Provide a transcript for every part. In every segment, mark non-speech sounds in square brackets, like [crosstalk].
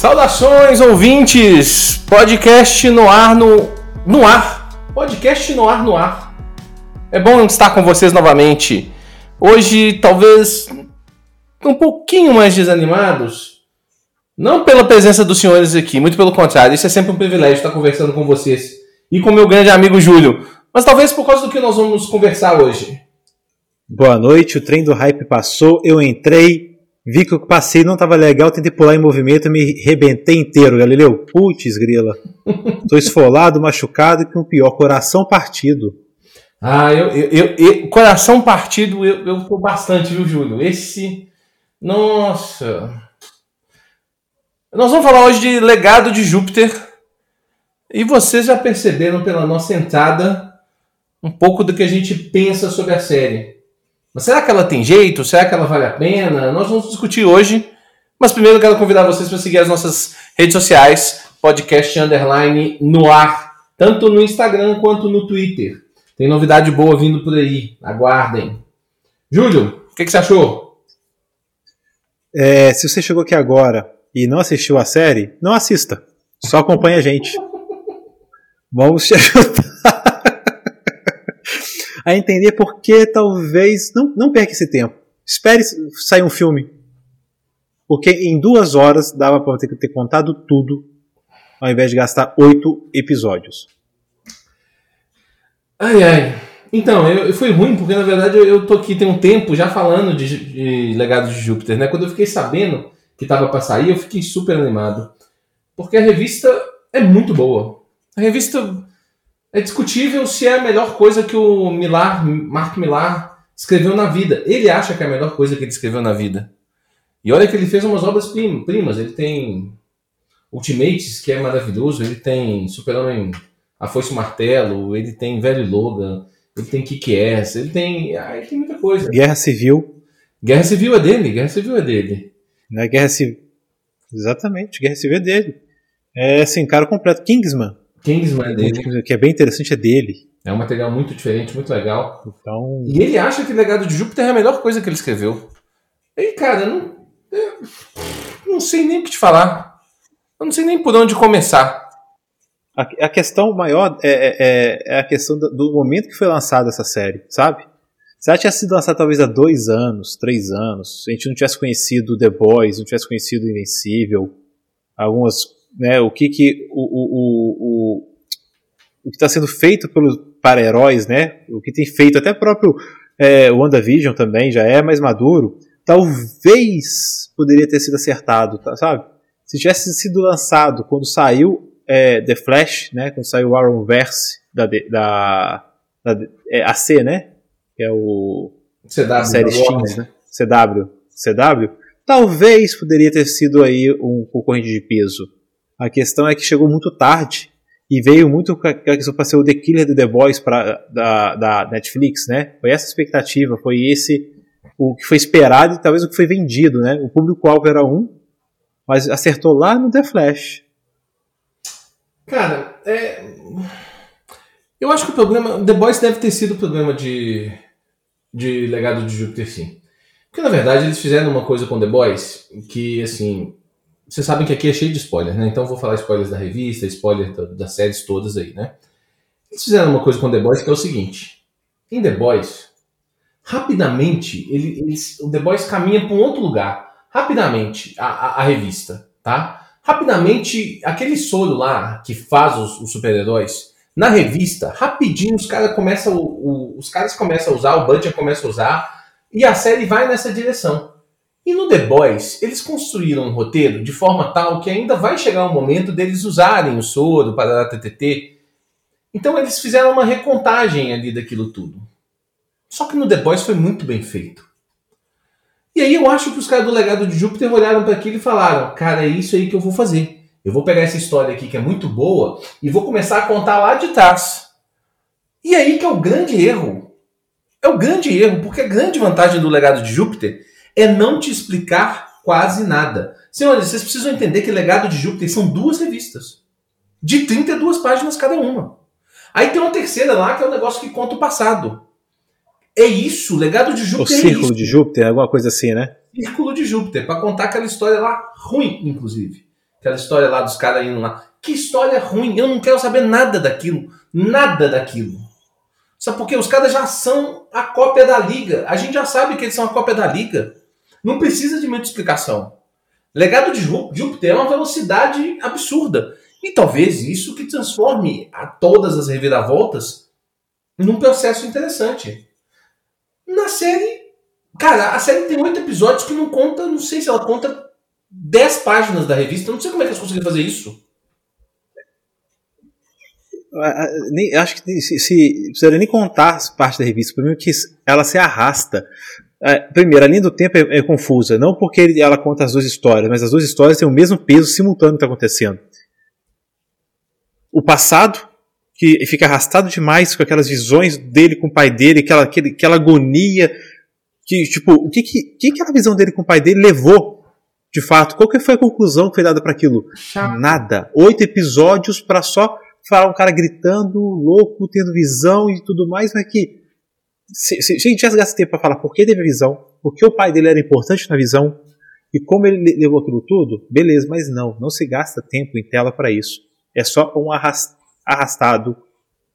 Saudações, ouvintes! Podcast no ar, no, no ar. Podcast no ar, no ar. É bom estar com vocês novamente. Hoje, talvez um pouquinho mais desanimados. Não pela presença dos senhores aqui, muito pelo contrário. Isso é sempre um privilégio estar conversando com vocês. E com meu grande amigo Júlio. Mas talvez por causa do que nós vamos conversar hoje. Boa noite, o trem do hype passou, eu entrei, Vi que o passeio não estava legal, tentei pular em movimento e me rebentei inteiro, Galileu. Putz, grila. Tô esfolado, machucado e com o pior, coração partido. Ah, eu, eu, eu coração partido eu, eu tô bastante, viu, Júlio? Esse. Nossa. Nós vamos falar hoje de legado de Júpiter. E vocês já perceberam pela nossa entrada um pouco do que a gente pensa sobre a série. Mas será que ela tem jeito? Será que ela vale a pena? Nós vamos discutir hoje. Mas primeiro eu quero convidar vocês para seguir as nossas redes sociais, podcast underline no ar, tanto no Instagram quanto no Twitter. Tem novidade boa vindo por aí. Aguardem. Júlio, o que, que, você achou? É, se você chegou aqui agora e não assistiu a série, não assista. Só acompanhe a gente. Vamos te ajudar a entender por que talvez. Não, não perca esse tempo. Espere sair um filme. Porque em duas horas dava para ter ter contado tudo, ao invés de gastar oito episódios. Ai ai. Então, eu, foi ruim, porque na verdade eu, eu tô aqui tem um tempo já falando de, de Legado de Júpiter, né? Quando eu fiquei sabendo que tava para sair, eu fiquei super animado. Porque a revista é muito boa. A revista é discutível se é a melhor coisa que o Millar, Mark Millar escreveu na vida. Ele acha que é a melhor coisa que ele escreveu na vida. E olha que ele fez umas obras primas. Ele tem Ultimates, que é maravilhoso. Ele tem Super-Homem, A Foice Martelo. Ele tem Velho Logan. Ele tem Kick-Ass. Ele tem... Ah, ele tem muita coisa. Guerra Civil. Guerra Civil é dele. Guerra Civil é dele. Não é Guerra Civil... Exatamente. Guerra Civil é dele. É assim, cara completo. Kingsman. Kingsman é dele. O que é bem interessante é dele. É um material muito diferente, muito legal. Então... E ele acha que o Legado de Júpiter é a melhor coisa que ele escreveu. E, cara, não, eu não sei nem o que te falar. Eu não sei nem por onde começar. A, a questão maior é, é, é, é a questão do, do, momento que foi lançada essa série, sabe? Se ela tivesse sido lançada talvez há dois anos, três anos, se a gente não tivesse conhecido The Boys, não tivesse conhecido Invencível, algumas né, o que, que o, o, o, o que está sendo feito pelos para heróis, né, o que tem feito até próprio é, WandaVision também já é mais maduro, talvez poderia ter sido acertado, tá, sabe? Se tivesse sido lançado quando saiu é, The Flash, né, quando saiu o Arrowverse da, da, da é, AC, né, que é o CW, a série Steam, né, CW, CW, talvez poderia ter sido aí um concorrente de peso. A questão é que chegou muito tarde e veio muito com a questão para ser o The Killer do The Boys pra, da, da Netflix, né? Foi essa expectativa, foi esse o que foi esperado e talvez o que foi vendido, né? O público-alvo era um, mas acertou lá no The Flash. Cara, é... eu acho que o problema. The Boys deve ter sido o problema de, de legado de Júpiter, sim. Porque na verdade eles fizeram uma coisa com The Boys que, assim, vocês sabem que aqui é cheio de spoilers, né? Então vou falar spoilers da revista, spoiler das séries todas aí, né? Eles fizeram uma coisa com The Boys que é o seguinte: em The Boys, rapidamente, ele, eles, o The Boys caminha para um outro lugar. Rapidamente, a, a, a, revista, tá? Rapidamente, aquele soro lá que faz os, os super-heróis, na revista, rapidinho os, cara começa, o, os caras começam a usar, o Budget começa a usar, e a série vai nessa direção. E no The Boys, eles construíram um roteiro de forma tal que ainda vai chegar o um momento deles usarem o soro para dar TTT. Então eles fizeram uma recontagem ali daquilo tudo. Só que no The Boys foi muito bem feito. E aí eu acho que os caras do Legado de Júpiter olharam para aquilo e falaram: "Cara, é isso aí que eu vou fazer. Eu vou pegar essa história aqui que é muito boa e vou começar a contar lá de trás". E aí que é o grande erro. É o grande erro, porque a grande vantagem do Legado de Júpiter é não te explicar quase nada. Senhores, vocês precisam entender que Legado de Júpiter são duas revistas. De 32 páginas cada uma. Aí tem uma terceira lá que é um negócio que conta o passado. É isso, Legado de Júpiter. O Círculo é de Júpiter, alguma coisa assim, né? Círculo de Júpiter, para contar aquela história lá ruim, inclusive. Aquela história lá dos caras indo lá. Que história ruim, eu não quero saber nada daquilo. Nada daquilo. Sabe por quê? Os caras já são a cópia da liga. A gente já sabe que eles são a cópia da liga. Não precisa de muita explicação. Legado de Júpiter é uma velocidade absurda. E talvez isso que transforme a todas as reviravoltas num processo interessante. Na série, cara, a série tem oito episódios que não conta, não sei se ela conta dez páginas da revista. Não sei como é que eles conseguiram fazer isso. Nem, acho que se, se precisaria nem contar as partes da revista. Primeiro que ela se arrasta. É, primeiro, a linha do tempo é, é, confusa. Não porque ela conta as duas histórias, mas as duas histórias têm o mesmo peso simultâneo que está acontecendo. O passado, que fica arrastado demais com aquelas visões dele com o pai dele, aquela, aquela agonia. Que, tipo, o que, que, que aquela visão dele com o pai dele levou de fato? Qual que foi a conclusão que foi dada para aquilo? Nada. Oito episódios para só falar um cara gritando, louco, tendo visão e tudo mais, mas que se, se, se a gente tivesse gastado tempo para falar por que teve a visão, por que o pai dele era importante na visão e como ele levou aquilo tudo, beleza, mas não, não se gasta tempo em tela para isso. É só um arrastado,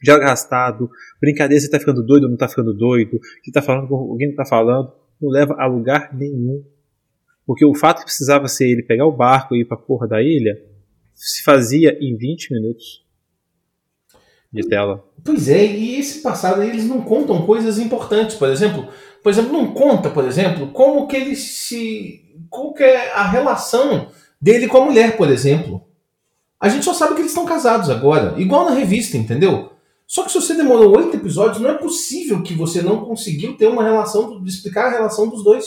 de arrastado, brincadeira, você tá ficando doido ou não tá ficando doido, que tá falando com alguém não tá falando, não leva a lugar nenhum. Porque o fato que precisava ser ele pegar o barco e ir pra porra da ilha, se fazia em 20 minutos de tela. Pois é, e esse passado eles não contam coisas importantes, por exemplo, por exemplo, não conta, por exemplo, como que ele se qual que é a relação dele com a mulher, por exemplo. A gente só sabe que eles estão casados agora, igual na revista, entendeu? Só que se você demorou oito episódios, não é possível que você não conseguiu ter uma relação, explicar a relação dos dois.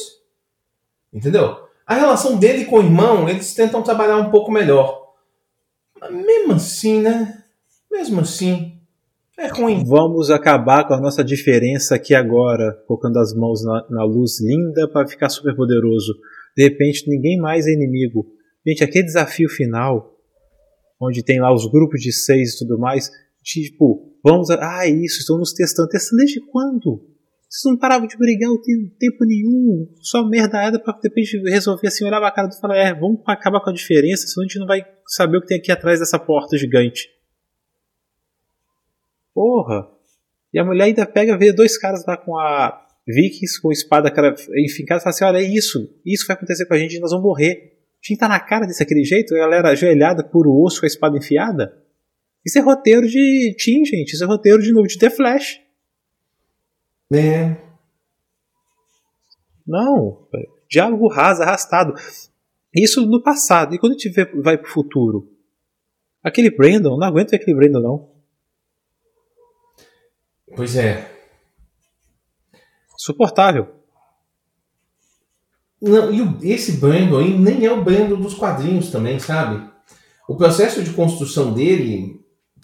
Entendeu? A relação dele com o irmão, eles tentam trabalhar um pouco melhor. Mas mesmo assim, né? Mesmo assim, é ruim. Vamos acabar com a nossa diferença aqui agora, colocando as mãos na, na luz linda para ficar super poderoso. De repente, ninguém mais é inimigo. Gente, aquele desafio final, onde tem lá os grupos de seis e tudo mais, tipo, vamos. A, ah, isso, estão nos testando. Testando desde quando? Vocês não paravam de brigar o tempo, nenhum. Só merda era pra repente resolver assim, olhar pra cara e falar: é, vamos acabar com a diferença, senão a gente não vai saber o que tem aqui atrás dessa porta gigante. Porra! E a mulher ainda pega, vê dois caras lá com a Vikings, com a espada cara enfincada e fala assim: olha, é isso, isso vai acontecer com a gente, nós vamos morrer. A gente tá na cara desse aquele jeito, a galera ajoelhada, puro osso com a espada enfiada. Isso é roteiro de Team, gente. Isso é roteiro de novo de The Flash. É. Não. Diálogo raso, arrastado. Isso no passado. E quando a gente vê, vai pro futuro? Aquele Brandon, não aguento ver aquele Brandon, não. Pois é. Suportável. Não, e o, esse Brandon aí nem é o Brandon dos quadrinhos também, sabe? O processo de construção dele,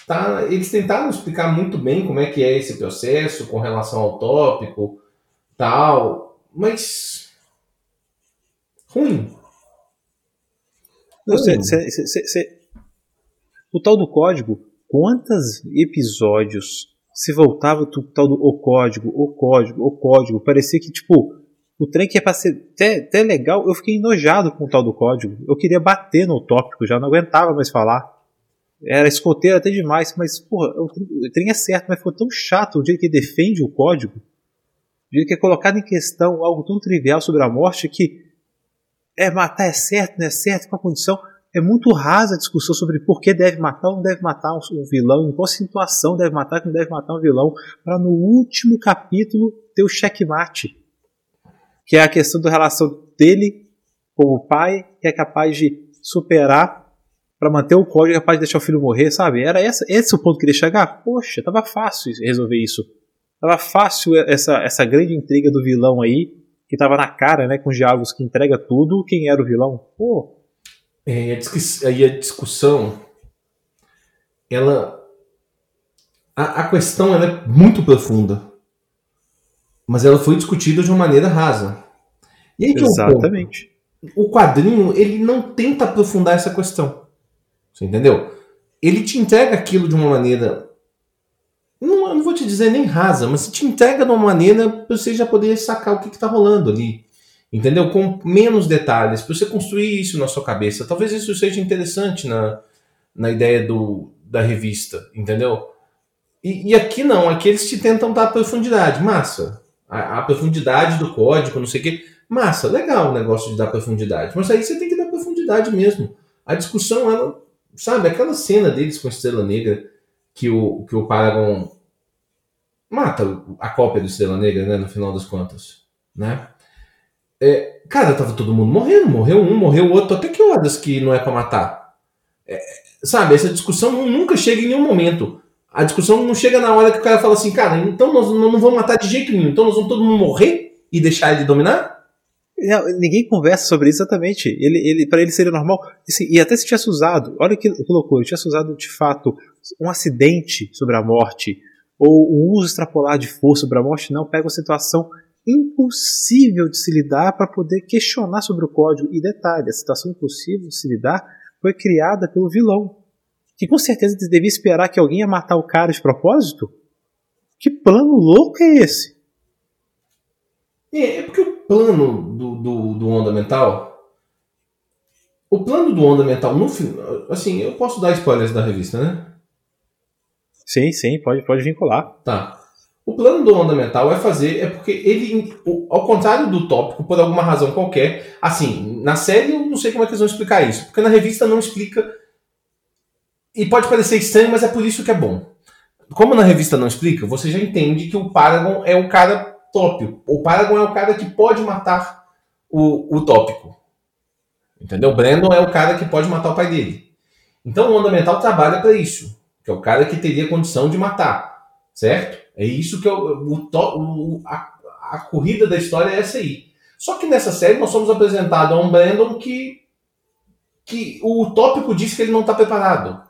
tá, eles tentaram explicar muito bem como é que é esse processo com relação ao tópico, tal, mas ruim. Não, cê, cê, cê, o tal do código, quantos episódios se voltava o tal do o código, o código, o código. Parecia que, tipo, o trem que ia pra ser até, até legal, eu fiquei enojado com o tal do código. Eu queria bater no tópico, já não aguentava mais falar. Era escoteiro até demais, mas, porra, o trem é certo, mas foi tão chato o jeito que defende o código, o jeito que é colocado em questão algo tão trivial sobre a morte que é matar é certo, não é certo, com a condição é muito rasa a discussão sobre por que deve matar ou não deve matar um vilão, em qual situação deve matar ou não deve matar um vilão, para no último capítulo ter o checkmate, que é a questão da relação dele com o pai, que é capaz de superar para manter o código, é capaz de deixar o filho morrer, sabe? Era essa, esse o ponto que ele chegar? Poxa, tava fácil resolver isso. Tava fácil essa, essa grande intriga do vilão aí, que tava na cara, né, com os diálogos que entrega tudo, quem era o vilão. Pô, é, aí a discussão, ela. A, a questão ela é muito profunda, mas ela foi discutida de uma maneira rasa. E aí que Exatamente. O, o quadrinho ele não tenta aprofundar essa questão. Você entendeu? Ele te entrega aquilo de uma maneira. Não, eu não vou te dizer nem rasa, mas te entrega de uma maneira para você já poder sacar o que está rolando ali. Entendeu? Com menos detalhes, para você construir isso na sua cabeça. Talvez isso seja interessante na, na ideia do, da revista, entendeu? E, e aqui não, aqui eles te tentam dar profundidade, massa. A, a profundidade do código, não sei o quê. Massa, legal o negócio de dar profundidade. Mas aí você tem que dar profundidade mesmo. A discussão, ela, sabe, aquela cena deles com a Estrela Negra, que o, que o Paragon mata a cópia do Estrela Negra, né, no final das contas, né? É, cara, tava todo mundo morrendo, morreu um, morreu o outro, até que horas que não é para matar? É, sabe, essa discussão nunca chega em nenhum momento. A discussão não chega na hora que o cara fala assim, cara, então nós não vamos matar de jeito nenhum, então nós vamos todo mundo morrer e deixar ele dominar? Não, ninguém conversa sobre isso exatamente. Ele, ele, para ele seria normal. E até se tivesse usado, olha que, que loucura, tivesse usado de fato um acidente sobre a morte, ou um uso extrapolar de força sobre a morte, não, pega uma situação impossível de se lidar para poder questionar sobre o código. E detalhe, a situação impossível de se lidar foi criada pelo vilão, que com certeza devia esperar que alguém ia matar o cara de propósito. Que plano louco é esse? É, é porque o plano do, do, do Onda Mental. O plano do Onda Mental, no final. Assim, eu posso dar spoilers da revista, né? Sim, sim, pode, pode vincular. Tá. O plano do Onda Mental é fazer. É porque ele, ao contrário do tópico, por alguma razão qualquer. Assim, na série eu não sei como é que eles vão explicar isso. Porque na revista não explica. E pode parecer estranho, mas é por isso que é bom. Como na revista não explica, você já entende que o Paragon é o cara tópico. O Paragon é o cara que pode matar o, o tópico. Entendeu? O Brandon é o cara que pode matar o pai dele. Então o Onda Mental trabalha para isso. Que é o cara que teria condição de matar. Certo? É isso que é o, o, o a, a corrida da história é essa aí. Só que nessa série nós somos apresentados a um Brandon que, que o tópico diz que ele não está preparado.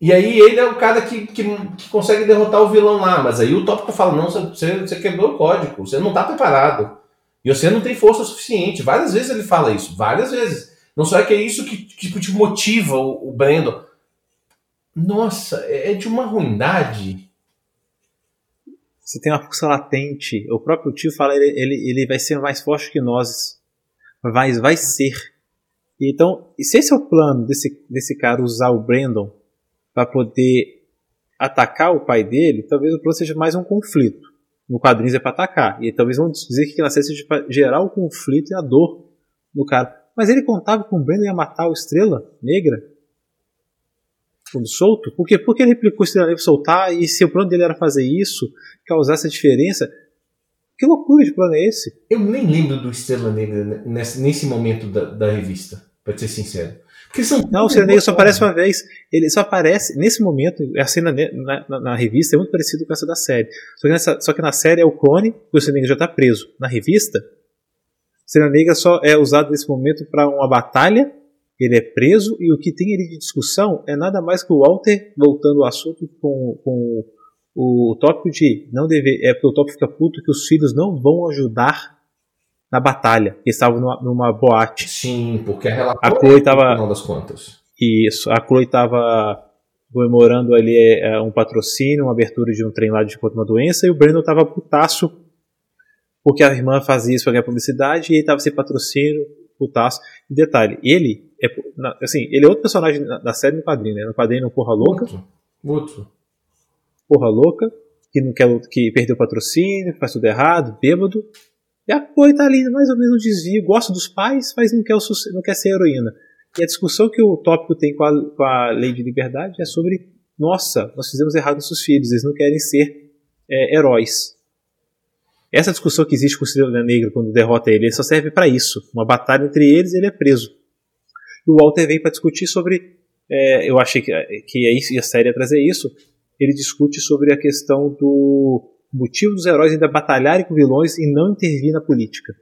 E aí ele é o cara que, que, que, consegue derrotar o vilão lá. Mas aí o tópico fala, não, você, você quebrou o código, você não está preparado. E você não tem força suficiente. Várias vezes ele fala isso, várias vezes. Não só é que é isso que, que te motiva o, o Brandon. Nossa, é, é de uma ruindade. Você tem uma força latente. O próprio tio fala, ele, ele, ele vai ser mais forte que nós. Vai, vai ser. Então, se esse é o plano desse, desse cara usar o Brandon para poder atacar o pai dele, talvez o plano seja mais um conflito. No quadrinhos é para atacar. E talvez vão dizer que na série seja para gerar o conflito e a dor no cara. Mas ele contava com o Brandon ia matar o Estrela Negra quando solto? Por quê? Porque ele replicou o Estrela Negra soltar e se o plano dele era fazer isso, causar essa diferença. Que loucura de plano é esse? Eu nem lembro do Estrela Negra nesse, nesse momento da, da revista, para ser sincero. Porque são não, o Ciranegro só aparece uma vez. Ele só aparece nesse momento. A cena na, na, na revista é muito parecida com essa da série. Só que, nessa, só que na série é o clone o Ciranegro já está preso. Na revista, o Ciranegro só é usado nesse momento para uma batalha. Ele é preso e o que tem ali de discussão é nada mais que o Walter voltando ao assunto com, com o tópico de não dever. É porque o tópico fica puto que os filhos não vão ajudar na batalha. Eles estavam numa, numa boate. Sim, porque a a Chloe tava, no final das contas. Isso, a Chloe estava comemorando ali é, um patrocínio, uma abertura de um trem lá de contra uma doença, e o Brandon estava putaço porque a irmã fazia isso para ganhar publicidade e ele estava sem patrocínio, putaço. E detalhe, ele é, assim, ele é outro personagem da série no quadrinho, né? No quadrinho Porra Louca. Outro. outro. Porra Louca, que não quer que perdeu o patrocínio, faz tudo errado, bêbado. E a Chloe tá ali mais ou menos no desvio, gosta dos pais, mas não quer, o, não quer ser heroína. E a discussão que o tópico tem com a, com a lei de liberdade é sobre: nossa, nós fizemos errado nossos filhos, eles não querem ser é, heróis. Essa discussão que existe com o Estrela Negra quando derrota ele, ele só serve para isso. Uma batalha entre eles e ele é preso. E o Walter vem para discutir sobre. É, eu achei que, que é isso, e a série ia trazer isso. Ele discute sobre a questão do motivo dos heróis ainda batalharem com vilões e não intervir na política.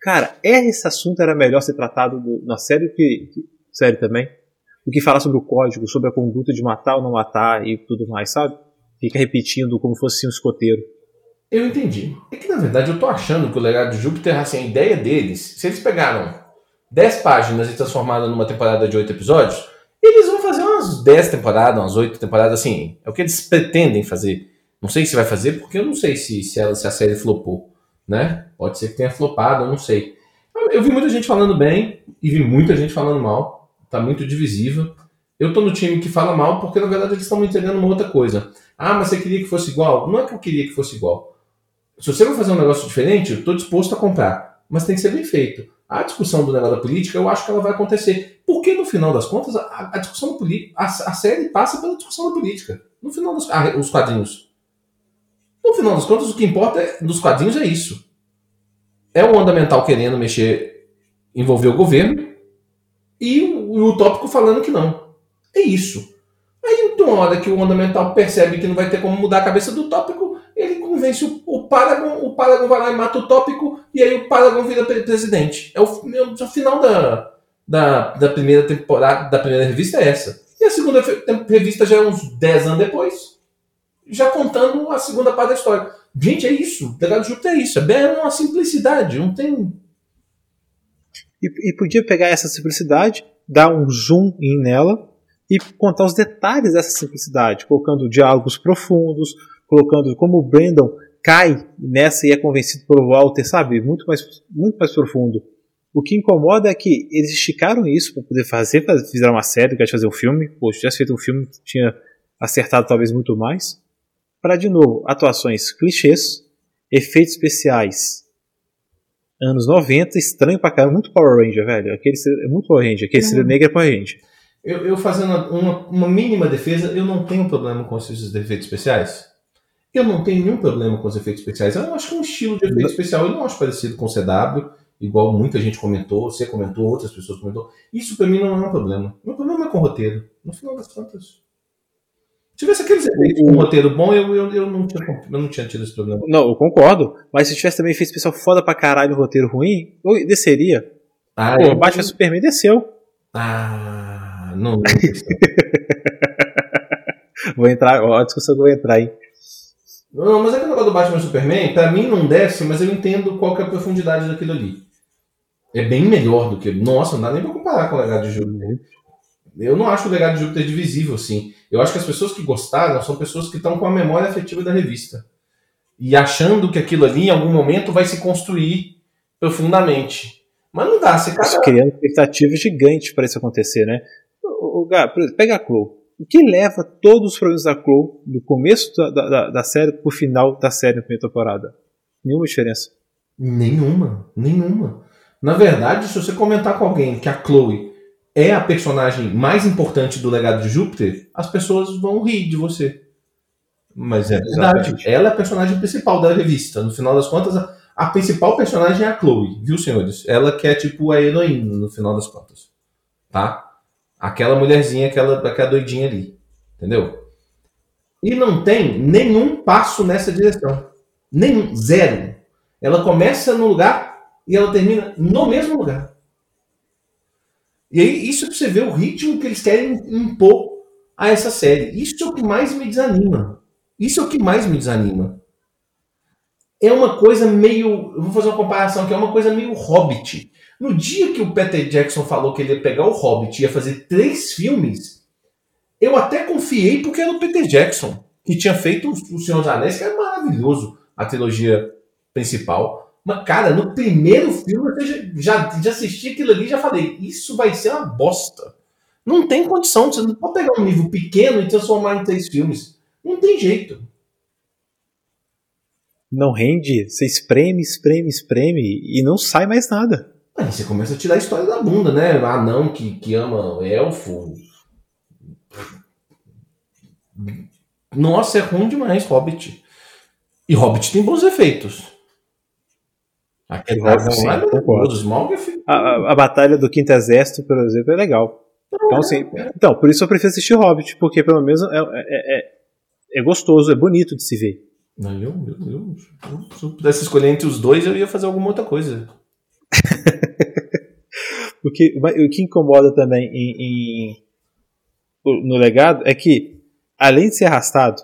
Cara, esse assunto era melhor ser tratado do, na série que, que série também, do que falar sobre o código, sobre a conduta de matar ou não matar e tudo mais, sabe? Fica repetindo como fosse um escoteiro. Eu entendi. É que na verdade eu tô achando que o legado de Júpiter, assim, a ideia deles, se eles pegaram 10 páginas e transformaram numa temporada de 8 episódios, eles vão fazer umas 10 temporadas, umas 8 temporadas, assim. É o que eles pretendem fazer. Não sei se vai fazer, porque eu não sei se, se, ela, se a série flopou. né? Pode ser que tenha flopado, eu não sei. Eu vi muita gente falando bem e vi muita gente falando mal. Tá muito divisível. Eu tô no time que fala mal porque, na verdade, eles estão me entregando uma outra coisa. Ah, mas você queria que fosse igual? Não é que eu queria que fosse igual. Se você vai fazer um negócio diferente, eu tô disposto a comprar. Mas tem que ser bem feito. A discussão do negócio da política, eu acho que ela vai acontecer. Porque, no final das contas, a, a discussão política, a, a, série passa pela discussão da política. No final dos ah, os quadrinhos. No final das contas, o que importa é, dos quadrinhos é isso. É o Andamental querendo mexer, envolver o governo, e o, o utópico falando que não. É isso. Aí, então, uma hora que o Andamental percebe que não vai ter como mudar a cabeça do utópico, convence o, o Paragon, o Paragon vai lá e mata o utópico, e aí o Paragon vira presidente. É o, é o final da, da, da primeira temporada, da primeira revista é essa. E a segunda revista já é uns 10 anos depois, já contando a segunda parte da história. Gente, é isso. O legado de Júpiter é isso. É uma simplicidade. Não tem. E, e podia pegar essa simplicidade, dar um zoom in nela e contar os detalhes dessa simplicidade, colocando diálogos profundos, colocando como o Brandon cai nessa e é convencido pelo Walter, sabe? Muito mais, muito mais profundo. O que incomoda é que eles esticaram isso para poder fazer, fizeram uma série, quer fazer um filme. Poxa, se tivesse feito um filme, tinha acertado talvez muito mais. Para, de novo, atuações clichês, efeitos especiais anos 90, estranho pra caramba, muito Power Ranger, velho. Aquele, é muito Power Ranger, aquele uhum. negro é Power Ranger. Eu, eu fazendo uma, uma, mínima defesa, eu não tenho problema com esses efeitos especiais. Eu não tenho nenhum problema com os efeitos especiais. Eu acho que é um estilo de efeito não. especial eu não acho parecido com o CW, igual muita gente comentou, você comentou, outras pessoas comentou. Isso para mim não é um problema. Meu problema é com o roteiro. No final das contas. Se tivesse aqueles efeitos com um roteiro bom, eu, eu, eu, não tinha, eu não tinha tido esse problema. Não, eu concordo. Mas se tivesse também feito especial foda pra caralho roteiro ruim, eu desceria. Ah, Pô, eu... Batman Superman desceu. Ah, não. não [laughs] vou entrar, ó, a discussão que eu vou entrar, hein? Não, mas é que o negócio do Batman Superman, pra mim não desce, mas eu entendo qual é a profundidade daquilo ali. É bem melhor do que. Nossa, não dá nem pra comparar com o legado de Júpiter. Eu não acho o legado de Júpiter divisível, assim. Eu acho que as pessoas que gostaram são pessoas que estão com a memória afetiva da revista. E achando que aquilo ali, em algum momento, vai se construir profundamente. Mas não dá, você cada... criando expectativa gigante para isso acontecer, né? O, o, pega a Chloe. O que leva todos os problemas da Chloe do começo da, da, da série pro final da série na primeira temporada? Nenhuma diferença. Nenhuma, nenhuma. Na verdade, se você comentar com alguém que a Chloe é a personagem mais importante do legado de Júpiter, as pessoas vão rir de você. Mas é verdade. Ela é a personagem principal da revista. No final das contas, a, a principal personagem é a Chloe, viu, senhores? Ela que é tipo a heroína, no final das contas. Tá? Aquela mulherzinha, aquela, aquela doidinha ali. Entendeu? E não tem nenhum passo nessa direção. Nenhum. Zero. Ela começa no lugar e ela termina no mesmo lugar. E aí, isso é pra você ver o ritmo que eles querem impor a essa série. Isso é o que mais me desanima. Isso é o que mais me desanima. É uma coisa meio. Vou fazer uma comparação aqui, é uma coisa meio Hobbit. No dia que o Peter Jackson falou que ele ia pegar o Hobbit e ia fazer três filmes, eu até confiei porque era o Peter Jackson, que tinha feito O Senhor dos Anéis, que era maravilhoso, a trilogia principal. Mas, cara, no primeiro filme eu já, já assisti aquilo ali e já falei, isso vai ser uma bosta. Não tem condição, você não pode pegar um livro pequeno e transformar em três filmes. Não tem jeito. Não rende, você espreme, espreme, espreme e não sai mais nada. Aí você começa a tirar a história da bunda, né? Ah, não, que, que ama elfo. Nossa, é ruim demais, Hobbit. E Hobbit tem bons efeitos. Aquele Hobbit, sim, é a, a, a Batalha do Quinto Exército, por exemplo, é legal. Então, assim, então, por isso eu prefiro assistir Hobbit, porque pelo menos é, é, é, é gostoso, é bonito de se ver. Não, eu, eu, eu, se eu pudesse escolher entre os dois, eu ia fazer alguma outra coisa. [laughs] o, que, o que incomoda também em, em, no legado é que, além de ser arrastado,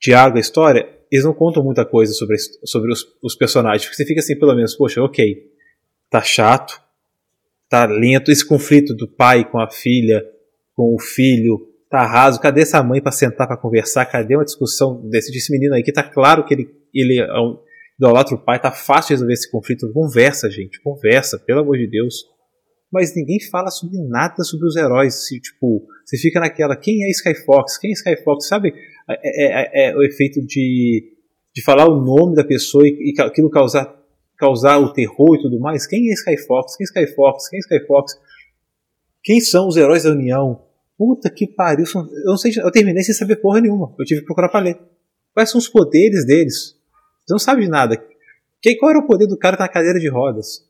Tiago, a história, eles não contam muita coisa sobre, sobre os, os personagens. Porque você fica assim, pelo menos, poxa, ok, tá chato, tá lento, esse conflito do pai com a filha, com o filho, tá raso. Cadê essa mãe para sentar para conversar? Cadê uma discussão desse, desse menino aí que tá claro que ele, ele, é idolatra o pai, tá fácil resolver esse conflito. Conversa, gente, conversa, pelo amor de Deus. Mas ninguém fala sobre nada sobre os heróis. Se, tipo, você fica naquela, quem é Skyfox? Quem é Skyfox? Sabe é, é, é, é o efeito de, de falar o nome da pessoa e, e aquilo causar, causar o terror e tudo mais? Quem é Skyfox? Quem é Skyfox? Quem é Skyfox? Quem são os heróis da União? Puta que pariu. Eu não sei, eu terminei sem saber porra nenhuma. Eu tive que procurar pra ler. Quais são os poderes deles? Você não sabe de nada. Que, qual era o poder do cara na cadeira de rodas?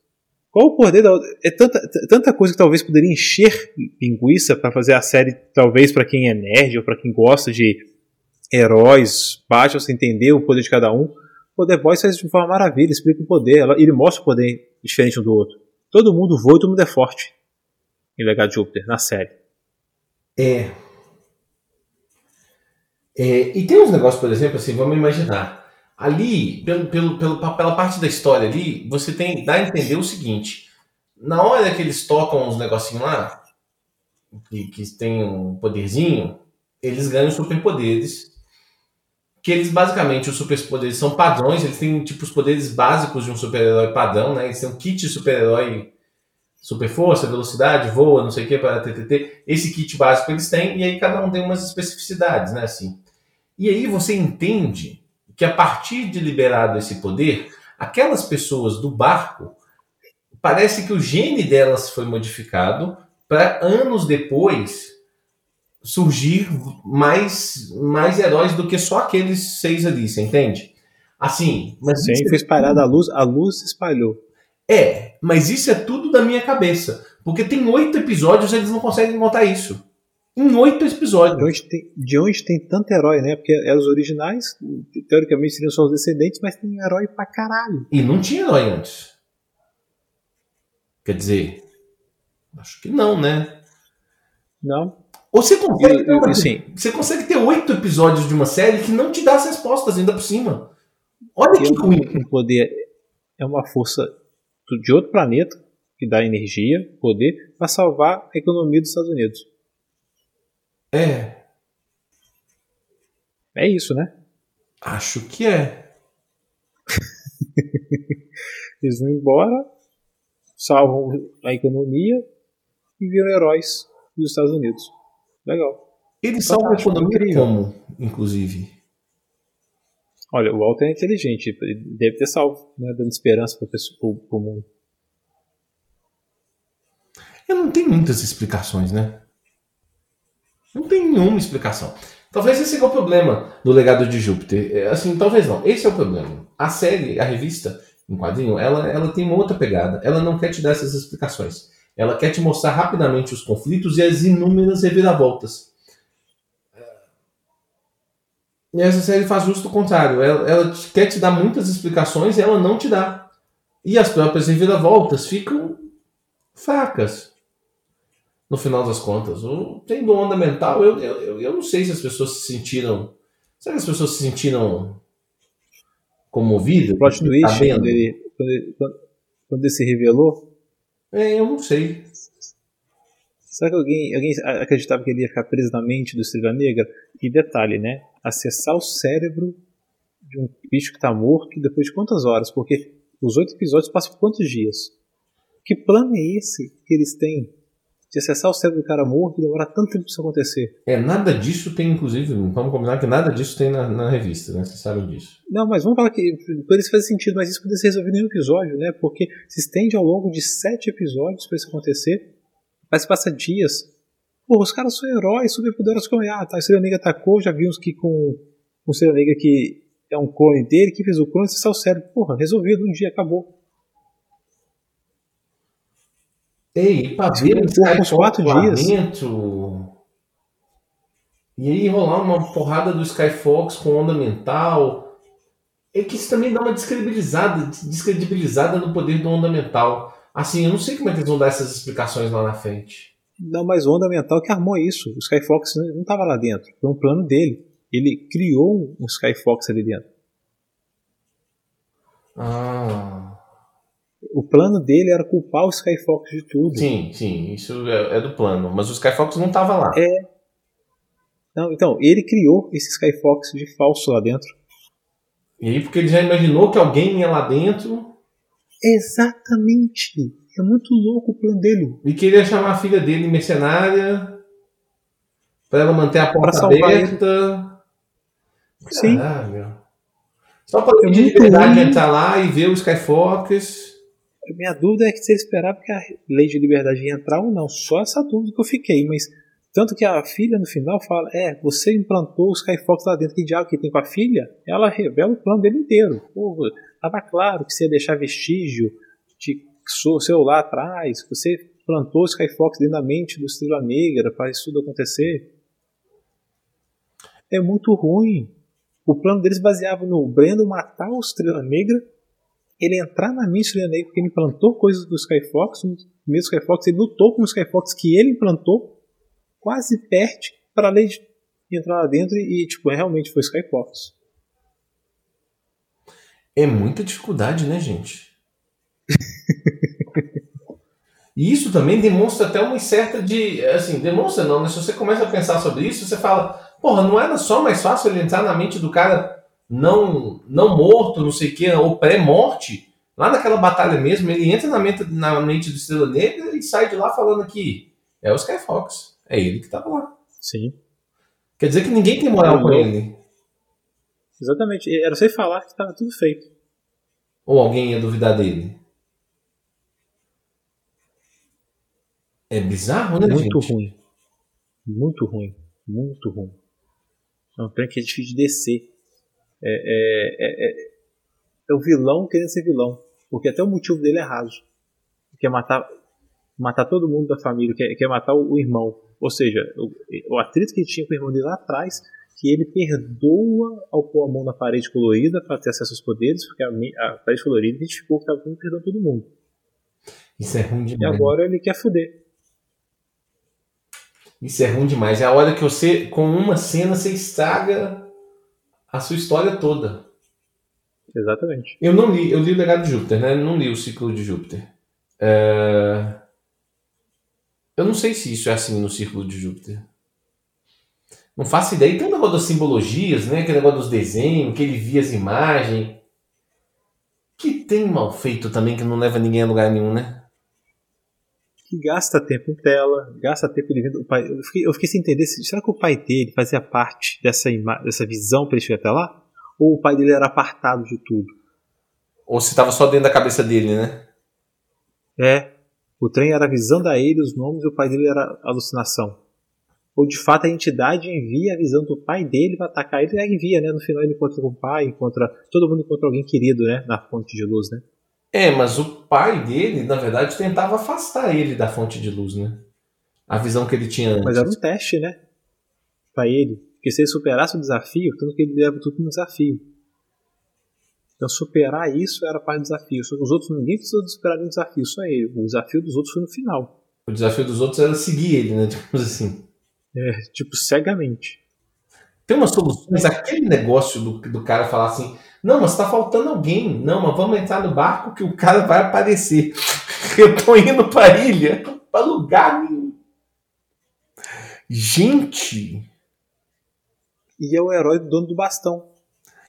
Qual o poder da. É tanta, tanta coisa que talvez poderia encher linguiça para fazer a série, talvez para quem é nerd ou para quem gosta de heróis, baixa você entender o poder de cada um. O The Boys faz de forma maravilha, explica o poder, ele mostra o poder diferente um do outro. Todo mundo voa e todo mundo é forte em Legado de Júpiter, na série. É. é. E tem uns negócios, por exemplo, assim, vamos imaginar ali, pelo, pelo, pelo, pela parte da história ali, você tem dá a entender o seguinte: na hora que eles tocam uns negocinhos lá, que, que tem um poderzinho, eles ganham superpoderes. Que eles basicamente, os superpoderes são padrões, eles têm tipo os poderes básicos de um super-herói padrão, né? Eles têm um kit super-herói, super força, velocidade, voa, não sei o que, para TTT. Esse kit básico eles têm, e aí cada um tem umas especificidades, né? Assim. E aí você entende que a partir de liberado esse poder, aquelas pessoas do barco, parece que o gene delas foi modificado para anos depois surgir mais, mais heróis do que só aqueles seis ali, você entende? Assim, mas Sim, foi espalhada a luz, a luz se espalhou. É, mas isso é tudo da minha cabeça. Porque tem oito episódios eles não conseguem contar isso em oito episódios. De onde, tem, de onde tem tanto herói, né? Porque é os originais, teoricamente seriam só os descendentes, mas tem herói pra caralho. E não tinha herói antes. Quer dizer, acho que não, né? Não. Ou você consegue, ter, uma, sim. você consegue ter oito episódios de uma série que não te dá as respostas ainda por cima. Olha que ruim. Um poder é uma força de outro planeta que dá energia, poder, para salvar a economia dos Estados Unidos. É. É isso, né? Acho que é. [laughs] Eles vão embora, salvam a economia e viram heróis dos Estados Unidos. Legal. Eles salvam a economia como, inclusive? Olha, o Walter é inteligente, ele deve ter salvo, né, dando esperança para o mundo. Eu não tenho muitas explicações, né? Não tem nenhuma explicação. Talvez esse seja o problema do legado de Júpiter. É, assim, talvez não. Esse é o problema. A série, a revista em quadrinho, ela, ela tem uma outra pegada. Ela não quer te dar essas explicações. Ela quer te mostrar rapidamente os conflitos e as inúmeras reviravoltas. E essa série faz justo o contrário. Ela, ela quer te dar muitas explicações e ela não te dá. E as próprias reviravoltas ficam fracas no final das contas. O, tendo onda mental, eu, eu, eu não sei se as pessoas se sentiram. Será que as pessoas se sentiram comovidas? Plot twist, tá quando, ele, quando, ele, quando ele se revelou? É, eu não sei. Será que alguém, alguém acreditava que ele ia ficar preso na mente do Silva Negra? E detalhe, né? Acessar o cérebro de um bicho que está morto depois de quantas horas? Porque os oito episódios passam por quantos dias? Que plano é esse que eles têm de acessar o cérebro do cara morto e demorar tanto tempo pra isso acontecer. É, nada disso tem, inclusive, vamos combinar que nada disso tem na, na revista, né? Vocês sabem disso. Não, mas vamos falar que por isso faz sentido, mas isso poderia ser resolvido em um episódio, né? Porque se estende ao longo de sete episódios para isso acontecer, mas passa dias. Pô, os caras são heróis, super poderosos como ah, tá, a Estrela Negra atacou, já vimos que com o Estrela Negra que é um clone dele, que fez o clone, acessar o cérebro. Porra, resolvido, um dia, acabou. Ei, pra ver uns quatro dias. E aí rolar uma porrada do Skyfox com onda mental. É que isso também dá uma descredibilizada, descredibilizada no poder do onda mental. Assim, eu não sei como é que eles vão dar essas explicações lá na frente. Não, mas o onda mental que armou isso. O Skyfox não estava lá dentro. Foi um plano dele. Ele criou um Skyfox ali dentro. Ah o plano dele era culpar o Skyfox de tudo. Sim, sim, isso é, é do plano. Mas o Skyfox não estava lá. É. Não, então, ele criou esse Skyfox de falso lá dentro. E aí, porque ele já imaginou que alguém ia lá dentro. Exatamente. É muito louco o plano dele. E queria chamar a filha dele mercenária. Pra ela manter a porta aberta. Sim. Caralho. Só pra ter é liberdade de entrar lá e ver os Skyfox. A minha dúvida é que se ele esperava que a lei de liberdade ia entrar ou não. Só essa dúvida que eu fiquei. Mas tanto que a filha no final fala: É, você implantou os Skyfox lá dentro. Que diabo que tem com a filha? Ela revela o plano dele inteiro. Pô, tava claro que você ia deixar vestígio de seu lá atrás. Você plantou os Skyfox dentro da mente do Estrela Negra para isso tudo acontecer. É muito ruim. O plano deles baseava no Brandon matar o Estrela Negra, ele entrar na mente do porque ele implantou coisas do Skyfox, mesmo Skyfox, ele lutou com o Skyfox que ele implantou, quase perde para a lei de entrar lá dentro e, tipo, realmente foi Skyfox. É muita dificuldade, né, gente? e isso também demonstra até uma certa de. Assim, demonstra não, né? Se você começa a pensar sobre isso, você fala Porra, não era só mais fácil ele entrar na mente do cara não, não morto, não sei o que, ou pré-morte? Lá naquela batalha mesmo, ele entra na mente, na mente do Estrela Negra e sai de lá falando que é o Skyfox. É ele que tava lá. Sim. Quer dizer que ninguém tem moral com ele. Exatamente. Era só falar que estava tudo feito. Ou alguém ia duvidar dele. É bizarro, né, Muito gente? Ruim. Muito ruim. Muito ruim. É um trem que é difícil de descer. É, é, é, é, é, o vilão querendo ser vilão. Porque até o motivo dele é raso. Quer matar, matar todo mundo da família, quer, quer matar o, o irmão. Ou seja, o, o atrito que ele tinha com o irmão dele lá atrás, que ele perdoa ao pôr a mão na parede colorida para ter acesso aos poderes, porque a, a parede colorida identificou que estava perdoando todo mundo. Isso é ruim demais. E agora ele quer fuder. Isso é ruim demais. É a hora que você, com uma cena, você estraga a sua história toda. Exatamente. Eu não li, eu li o Legado de Júpiter, né? Eu não li o Ciclo de Júpiter. É... Eu não sei se isso é assim no Círculo de Júpiter. Não faço ideia. E tem o negócio das simbologias, né? Aquele negócio dos desenhos, que ele via as imagens. Que tem mal feito também, que não leva ninguém a lugar nenhum, né? Que gasta tempo em tela, gasta tempo de vendo o pai. Eu fiquei, eu fiquei sem entender, será que o pai dele fazia parte dessa, dessa visão para ele chegar até lá? Ou o pai dele era apartado de tudo? Ou se estava só dentro da cabeça dele, né? É. O trem era a ele os nomes e o pai dele era alucinação. Ou de fato a entidade envia a visão do pai dele para atacar ele e envia, né? No final ele encontra com o pai, encontra. Todo mundo encontra alguém querido, né? Na fonte de luz, né? É, mas o pai dele, na verdade, tentava afastar ele da fonte de luz, né? A visão que ele tinha antes. Mas era um teste, né? Pra ele. Porque se ele superasse o desafio, tanto que ele leva tudo no desafio. Então superar isso era parte do desafio. Só que os outros, ninguém precisou de superar nenhum desafio, só ele. O desafio dos outros foi no final. O desafio dos outros era seguir ele, né? [laughs] Digamos assim. É, tipo, cegamente. Tem umas soluções, aquele negócio do, do cara falar assim, não, mas tá faltando alguém. Não, mas vamos entrar no barco que o cara vai aparecer. [laughs] Eu tô indo pra ilha, pra lugar nenhum. Gente! E é o herói do dono do bastão.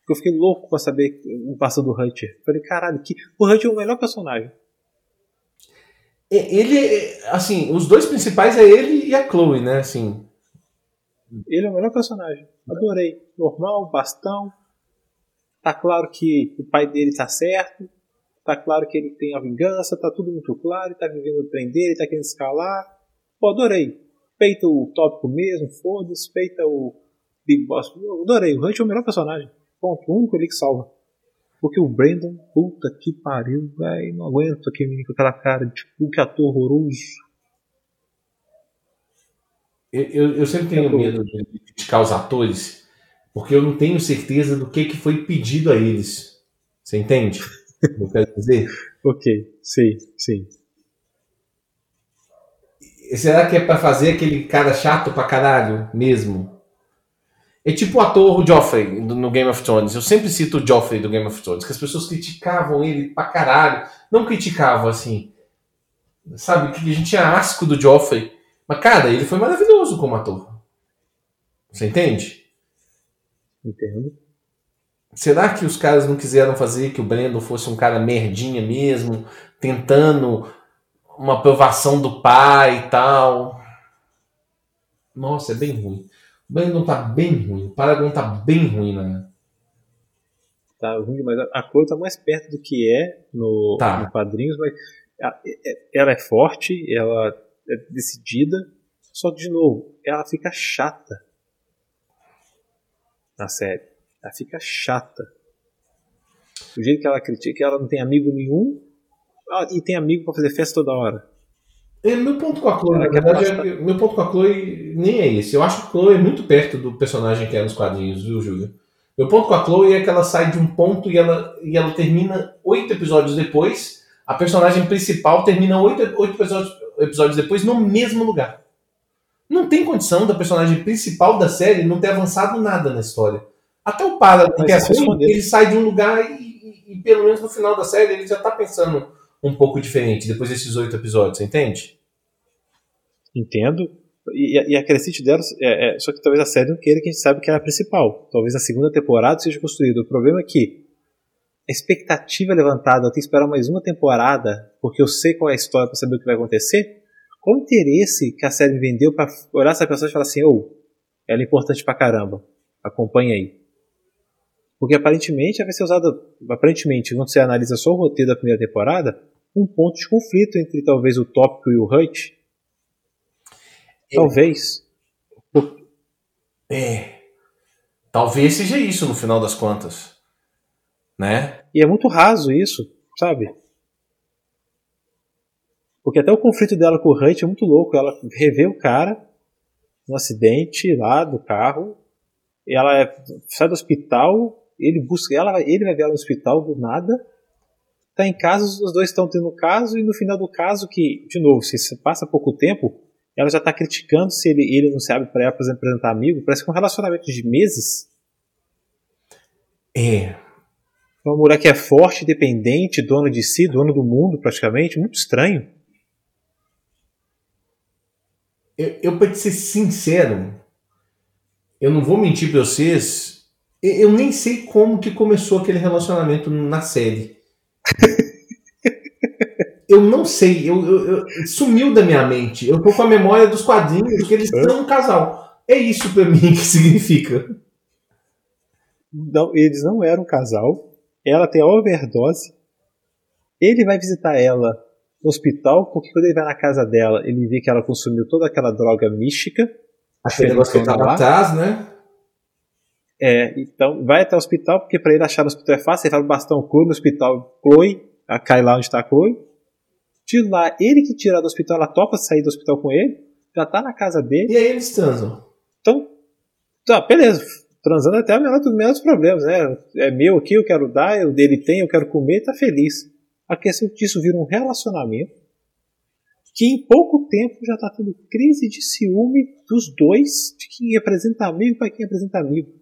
Eu fiquei louco pra saber o bastão do Hunter. Falei, caralho, que... o Hunter é o melhor personagem. Ele, assim, os dois principais é ele e a Chloe, né? Assim. Ele é o melhor personagem. Adorei. Normal, bastão, Tá claro que o pai dele tá certo, tá claro que ele tem a vingança, tá tudo muito claro, ele tá vivendo o trem dele, tá querendo escalar. Pô, adorei. Peita o tópico mesmo, foda-se, peita o Big Boss. Eu adorei, o Hunt é o melhor personagem. Ponto, o único ali que salva. Porque o Brandon, puta que pariu, velho, não aguento aquele menino com aquela cara de tipo, que ator horroroso. Eu, eu, eu sempre tenho medo de criticar os atores porque eu não tenho certeza do que, que foi pedido a eles. Você entende? eu quero dizer? [laughs] ok, sim, sim. Será que é para fazer aquele cara chato pra caralho mesmo? É tipo o ator Joffrey no Game of Thrones. Eu sempre cito o Joffrey do Game of Thrones, que as pessoas criticavam ele pra caralho. Não criticavam assim. Sabe, que a gente tinha asco do Joffrey. Mas, cara, ele foi maravilhoso como ator. Você entende? Entendo. Será que os caras não quiseram fazer que o Brandon fosse um cara merdinha mesmo, tentando uma aprovação do pai e tal? Nossa, é bem ruim. O Brandon tá bem ruim. O Paragon tá bem ruim, né? Tá ruim, mas a Chloe tá mais perto do que é no, Tá. no quadrinhos, mas a- é- ela é forte, ela é decidida, só que de novo, ela fica chata na série. Ela fica chata. O jeito que ela critica, que ela não tem amigo nenhum ah, e tem amigo pra fazer festa toda hora. É, meu ponto com a Chloe, Ela na verdade, é, meu ponto com a Chloe nem é esse. Eu acho que a Chloe é muito perto do personagem que é nos quadrinhos, viu, Júlio? Meu ponto com a Chloe é que ela sai de um ponto e ela, e ela termina oito episódios depois. A personagem principal termina oito, oito episódios, episódios depois no mesmo lugar. Não tem condição da personagem principal da série não ter avançado nada na história. Até o Mas que é se ruim, ele sai de um lugar e, e- pelo menos no final da série ele já tá pensando um pouco diferente depois desses oito episódios, você entende? Entendo. E, e a crescente dela, é, é- só que talvez a série não queira que a gente saiba que ela é a principal. Talvez a segunda temporada seja construída. O problema é que a expectativa é levantada, eu tenho que esperar mais uma temporada, porque eu sei qual é a história para saber o que vai acontecer. Qual o interesse que a série vendeu para olhar essa pessoa e falar assim: ô, ela é importante pra caramba, acompanha aí. Porque aparentemente vai ser usada, aparentemente, quando você analisa só o roteiro da primeira temporada, um ponto de conflito entre talvez o tópico e o Hut. Talvez. É. Talvez seja isso no final das contas. Né? E é muito raso isso, sabe? Porque até o conflito dela com o Hunt é muito louco. Ela revê o cara no acidente lá do carro. E ela é- sai do hospital. Ele busca ela, ele vai ver ela no hospital do nada. Tá em casa, os dois estão tendo caso. E no final do caso, que, de novo, se passa pouco tempo, ela já tá criticando se ele, ele não se abre pra ela apresentar amigo. Parece que é um relacionamento de meses. É. Uma mulher que é forte, independente, dona de si, dona do mundo praticamente, muito estranho. Eu, eu pra te ser sincero, eu não vou mentir pra vocês, eu, eu nem sei como que começou aquele relacionamento na série. [laughs] Eu não sei, eu, eu- eu- sumiu da minha mente. Eu tô com a memória dos quadrinhos que eles são um casal. É isso pra mim que significa. Não, eles não eram um casal. Ela tem a overdose. Ele vai visitar ela hospital, porque quando ele vai na casa dela, ele vê que ela consumiu toda aquela droga mística. Aquele negócio que ele tava lá. atrás, né? É, então vai até o hospital, porque pra ele achar no hospital é fácil, ele fala bastão Chloe no hospital, Chloe, a- cai lá onde tá a Chloe. De lá, ele que tira do hospital, ela topa sair do hospital com ele, já tá na casa dele. E aí eles transam. Então, tá, beleza. Transando até é o menor dos meus problemas, né? É meu aqui, eu quero dar, o dele tem, eu quero comer, tá feliz. A questão disso vira um relacionamento que em pouco tempo já tá tendo crise de ciúme dos dois, de quem apresenta amigo para quem apresenta amigo.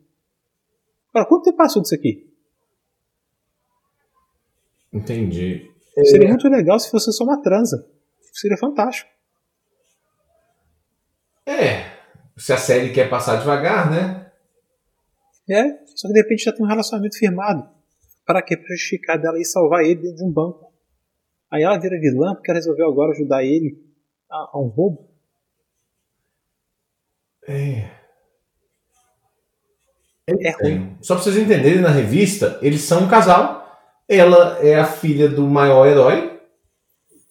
Agora, quanto tempo passou disso aqui? Entendi. Seria muito legal se fosse só uma transa. Seria fantástico. É. Se a série quer passar devagar, né? É, só que de repente já tem um relacionamento firmado. Para quê? Pra justificar dela ir salvar ele dentro de um banco. Aí ela vira vilã porque ela resolveu agora ajudar ele a, a um roubo. É. É ruim. Só pra vocês entenderem, na revista, eles são um casal. Ela é a filha do maior herói.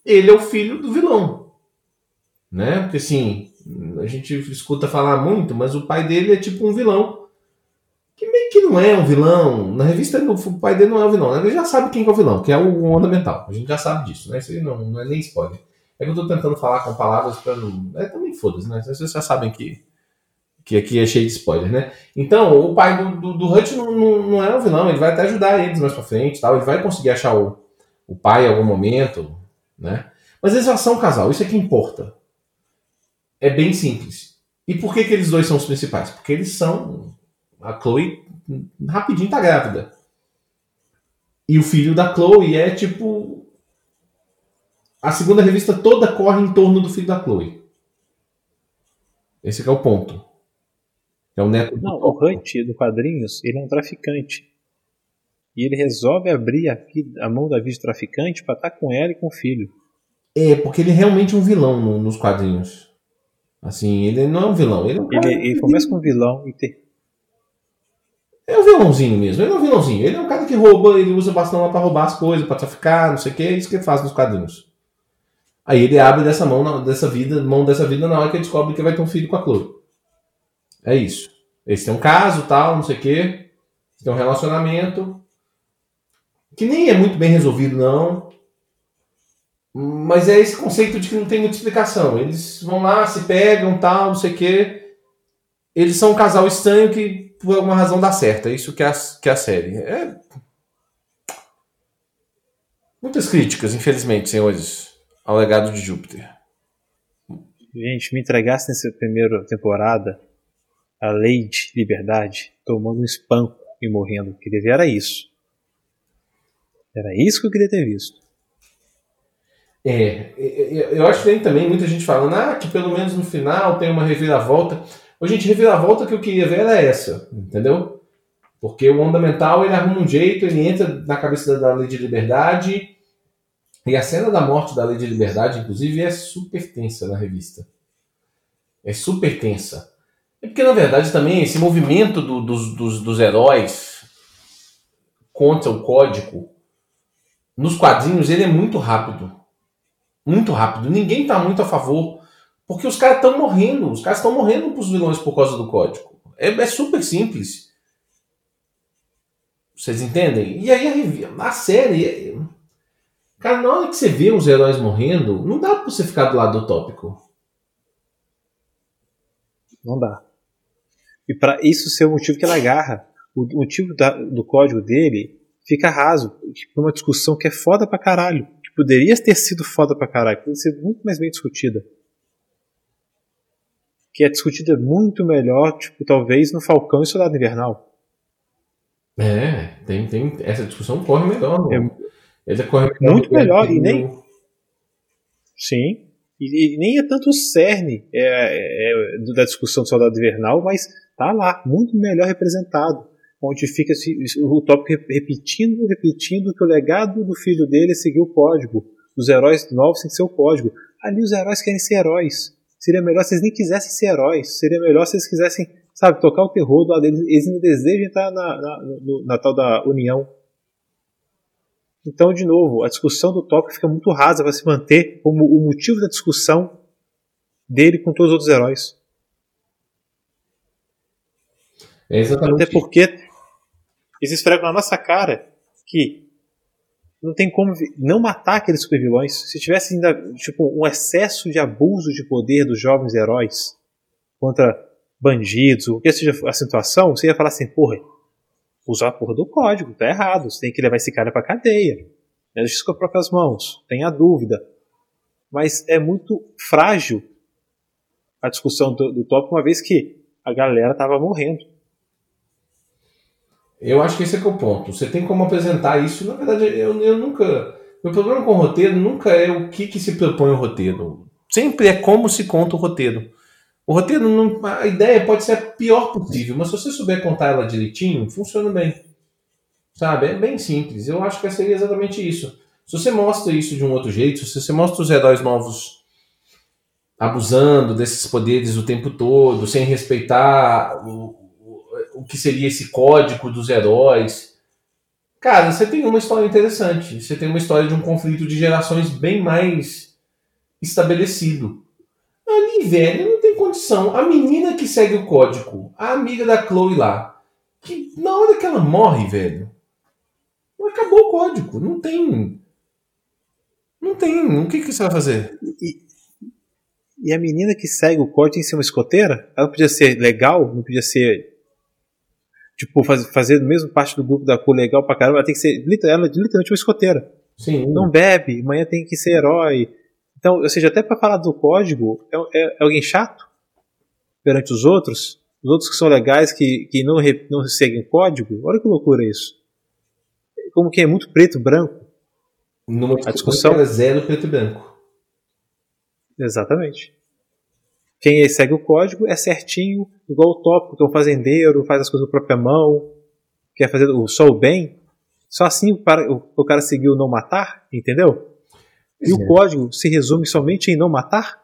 Ele é o filho do vilão. Né? Porque assim, a gente escuta falar muito, mas o pai dele é tipo um vilão. Que não é um vilão. Na revista, o pai dele não é um vilão. Ele já sabe quem que é o vilão, que é o Onda Mental. A gente já sabe disso, né? Isso aí não, não é nem spoiler. É que eu tô tentando falar com palavras pra não. É também foda-se, né? Vocês já sabem que, que aqui é cheio de spoiler, né? Então, o pai do, do, do Hutch não, não, não é o vilão, ele vai até ajudar eles mais pra frente, tal. ele vai conseguir achar o, o pai em algum momento, né? Mas eles já são um casal, isso é que importa. É bem simples. E por que, que eles dois são os principais? Porque eles são. A Chloe rapidinho tá grávida. E o filho da Chloe é tipo. A segunda revista toda corre em torno do filho da Chloe. Esse que é o ponto. É o neto do Não, o Hunt do quadrinhos, ele é um traficante. E ele resolve abrir a, a mão da vídeo traficante para estar tá com ela e com o filho. É, porque ele é realmente um vilão no, nos quadrinhos. Assim, ele não é um vilão. Ele, é um ele, ele começa com um vilão e ter. É um vilãozinho mesmo. Ele é um vilãozinho. Ele é um cara que rouba, ele usa bastão lá pra roubar as coisas, pra traficar, não sei o que. É isso que ele faz nos quadrinhos. Aí ele abre dessa mão, dessa vida, mão dessa vida na hora que ele descobre que vai ter um filho com a Chloe. É isso. Eles têm um caso, tal, não sei o quê. Tem um relacionamento. Que nem é muito bem resolvido, não. Mas é esse conceito de que não tem muita explicação. Eles vão lá, se pegam, tal, não sei o quê. Eles são um casal estranho que, por alguma razão, dá certo. É isso que é a, que é a série. É... Muitas críticas, infelizmente, senhores ao legado de Júpiter. Gente, me entregasse nessa primeira temporada a lei de liberdade tomando um espanco e morrendo. Queria ver era isso. Era isso que eu queria ter visto. É, eu acho que tem também muita gente falando ah, que pelo menos no final tem uma reviravolta. Ô, gente, reviravolta que eu queria ver era essa, entendeu? Porque o onda mental ele arruma um jeito, ele entra na cabeça da lei de liberdade e a cena da morte da Lei de Liberdade, inclusive, é super tensa na revista. É super tensa. É porque, na verdade, também esse movimento do, dos, dos, dos heróis contra o código, nos quadrinhos, ele é muito rápido. Muito rápido. Ninguém está muito a favor. Porque os caras estão morrendo. Os caras estão morrendo para os vilões por causa do código. É, é, super simples. Vocês entendem? E aí a, a série Cara, na hora que você vê os heróis morrendo, não dá pra você ficar do lado do tópico. Não dá. E para isso ser o motivo que ela agarra, o motivo da, do código dele fica raso. Tipo, uma discussão que é foda pra caralho. Que poderia ter sido foda pra caralho, poderia ser muito mais bem discutida. Que é discutida muito melhor, tipo, talvez no Falcão e Soldado Invernal. É, tem, tem, essa discussão corre melhor. No... É, ele corre muito melhor e nem. Sim. E, e, nem é tanto o cerne é, é, é da discussão do soldado invernal, mas tá lá, muito melhor representado. Onde fica o tópico repetindo, repetindo que o legado do filho dele é seguir o código. Os heróis novos têm que ser o código. Ali os heróis querem ser heróis. Seria melhor se eles nem quisessem ser heróis. Seria melhor se eles quisessem, sabe, tocar o terror do lado deles. Eles não desejam entrar na, na, no, na tal da união então, de novo, a discussão do tópico fica muito rasa para se manter como o motivo da discussão dele com todos os outros heróis. É exatamente. Até porque eles esfregam na nossa cara que não tem como não matar aqueles supervilões. Se tivesse ainda tipo, um excesso de abuso de poder dos jovens heróis contra bandidos, o que seja a situação, você ia falar assim, porra, usar a porra do código, tá errado, você tem que levar esse cara pra cadeia. É justiça com as próprias mãos, tenha dúvida. Mas é muito frágil a discussão do, do tópico, uma vez que a galera tava morrendo. Eu acho que esse é, que é o ponto. Você tem como apresentar isso. Na verdade, eu, eu nunca. Meu problema com o roteiro nunca é o que, que se propõe o roteiro. Sempre é como se conta o roteiro. O roteiro, não, a ideia pode ser a pior possível, mas se você souber contar ela direitinho, funciona bem. Sabe? É bem simples. Eu acho que seria exatamente isso. Se você mostra isso de um outro jeito, se você mostra os heróis novos abusando desses poderes o tempo todo, sem respeitar o, que seria esse código dos heróis, cara, você tem uma história interessante. Você tem uma história de um conflito de gerações bem mais estabelecido. Ali, velho, condição. A menina que segue o código, a amiga da Chloe lá, que na hora que ela morre, velho, acabou o código. Não tem. Não tem. O que, que você vai fazer? E, e a menina que segue o código tem que ser uma escoteira? Ela podia ser legal? Não podia ser. Tipo, faz, fazer mesmo parte do grupo da cor legal pra caramba. Ela tem que ser. Ela é literalmente uma escoteira. Sim. Não bebe, amanhã tem que ser herói. Então, ou seja, até para falar do código, é, é, é alguém chato? perante os outros, os outros que são legais, que, que não, não seguem código, olha que loucura isso. Como que é muito preto e branco. Numa a discussão é zero preto e branco. Exatamente. Quem segue o código é certinho, igual o tópico, que é um fazendeiro, faz as coisas com a própria mão, quer fazer só o bem. Só assim o cara, o, o cara seguiu não matar, entendeu? E o é. código se resume somente em não matar?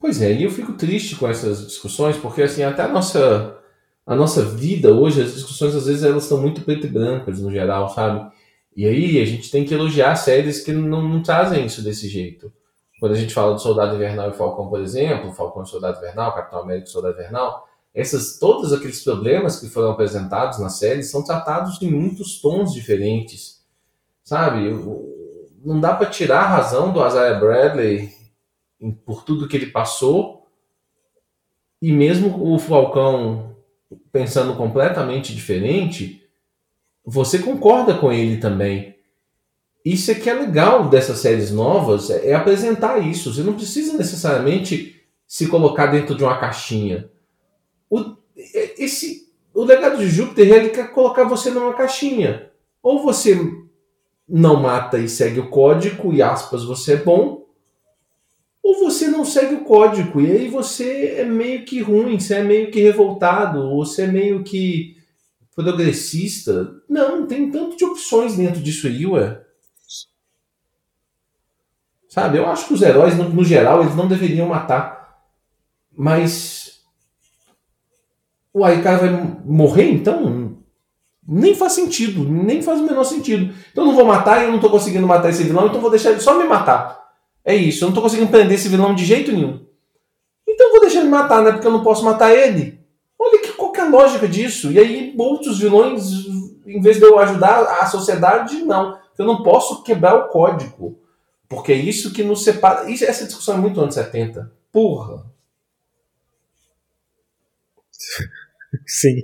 Pois é, e eu fico triste com essas discussões, porque assim, até a nossa, a nossa vida hoje, as discussões às vezes elas estão muito preto e brancas no geral, sabe? E aí a gente tem que elogiar séries que não, não trazem isso desse jeito. Quando a gente fala do Soldado Invernal e Falcão, por exemplo, Falcão e Soldado Invernal, Capitão América e Soldado Invernal, essas, todos aqueles problemas que foram apresentados na série são tratados em muitos tons diferentes, sabe? Não dá para tirar a razão do Isaiah Bradley por tudo que ele passou e mesmo o Falcão pensando completamente diferente, você concorda com ele também. Isso é que é legal dessas séries novas, é, é apresentar isso. Você não precisa necessariamente se colocar dentro de uma caixinha. O, esse, o legado de Júpiter ele quer colocar você numa caixinha. Ou você não mata e segue o código e aspas você é bom, ou você não segue o código e aí você é meio que ruim, você é meio que revoltado, ou você é meio que progressista. Não, tem tanto de opções dentro disso aí, ué. Sabe, eu acho que os heróis, no, geral, eles não deveriam matar. Mas. Uai, o cara vai morrer então? Nem faz sentido, nem faz o menor sentido. Então eu não vou matar eu não tô conseguindo matar esse vilão, então vou deixar ele só me matar. É isso, eu não tô conseguindo prender esse vilão de jeito nenhum. Então eu vou deixar ele matar, né? Porque eu não posso matar ele. Olha que qual que é a lógica disso. E aí outros vilões, em vez de eu ajudar a sociedade, não. Eu não posso quebrar o código. Porque é isso que nos separa. Isso, essa discussão é muito anos 70. Porra! [laughs] Sim.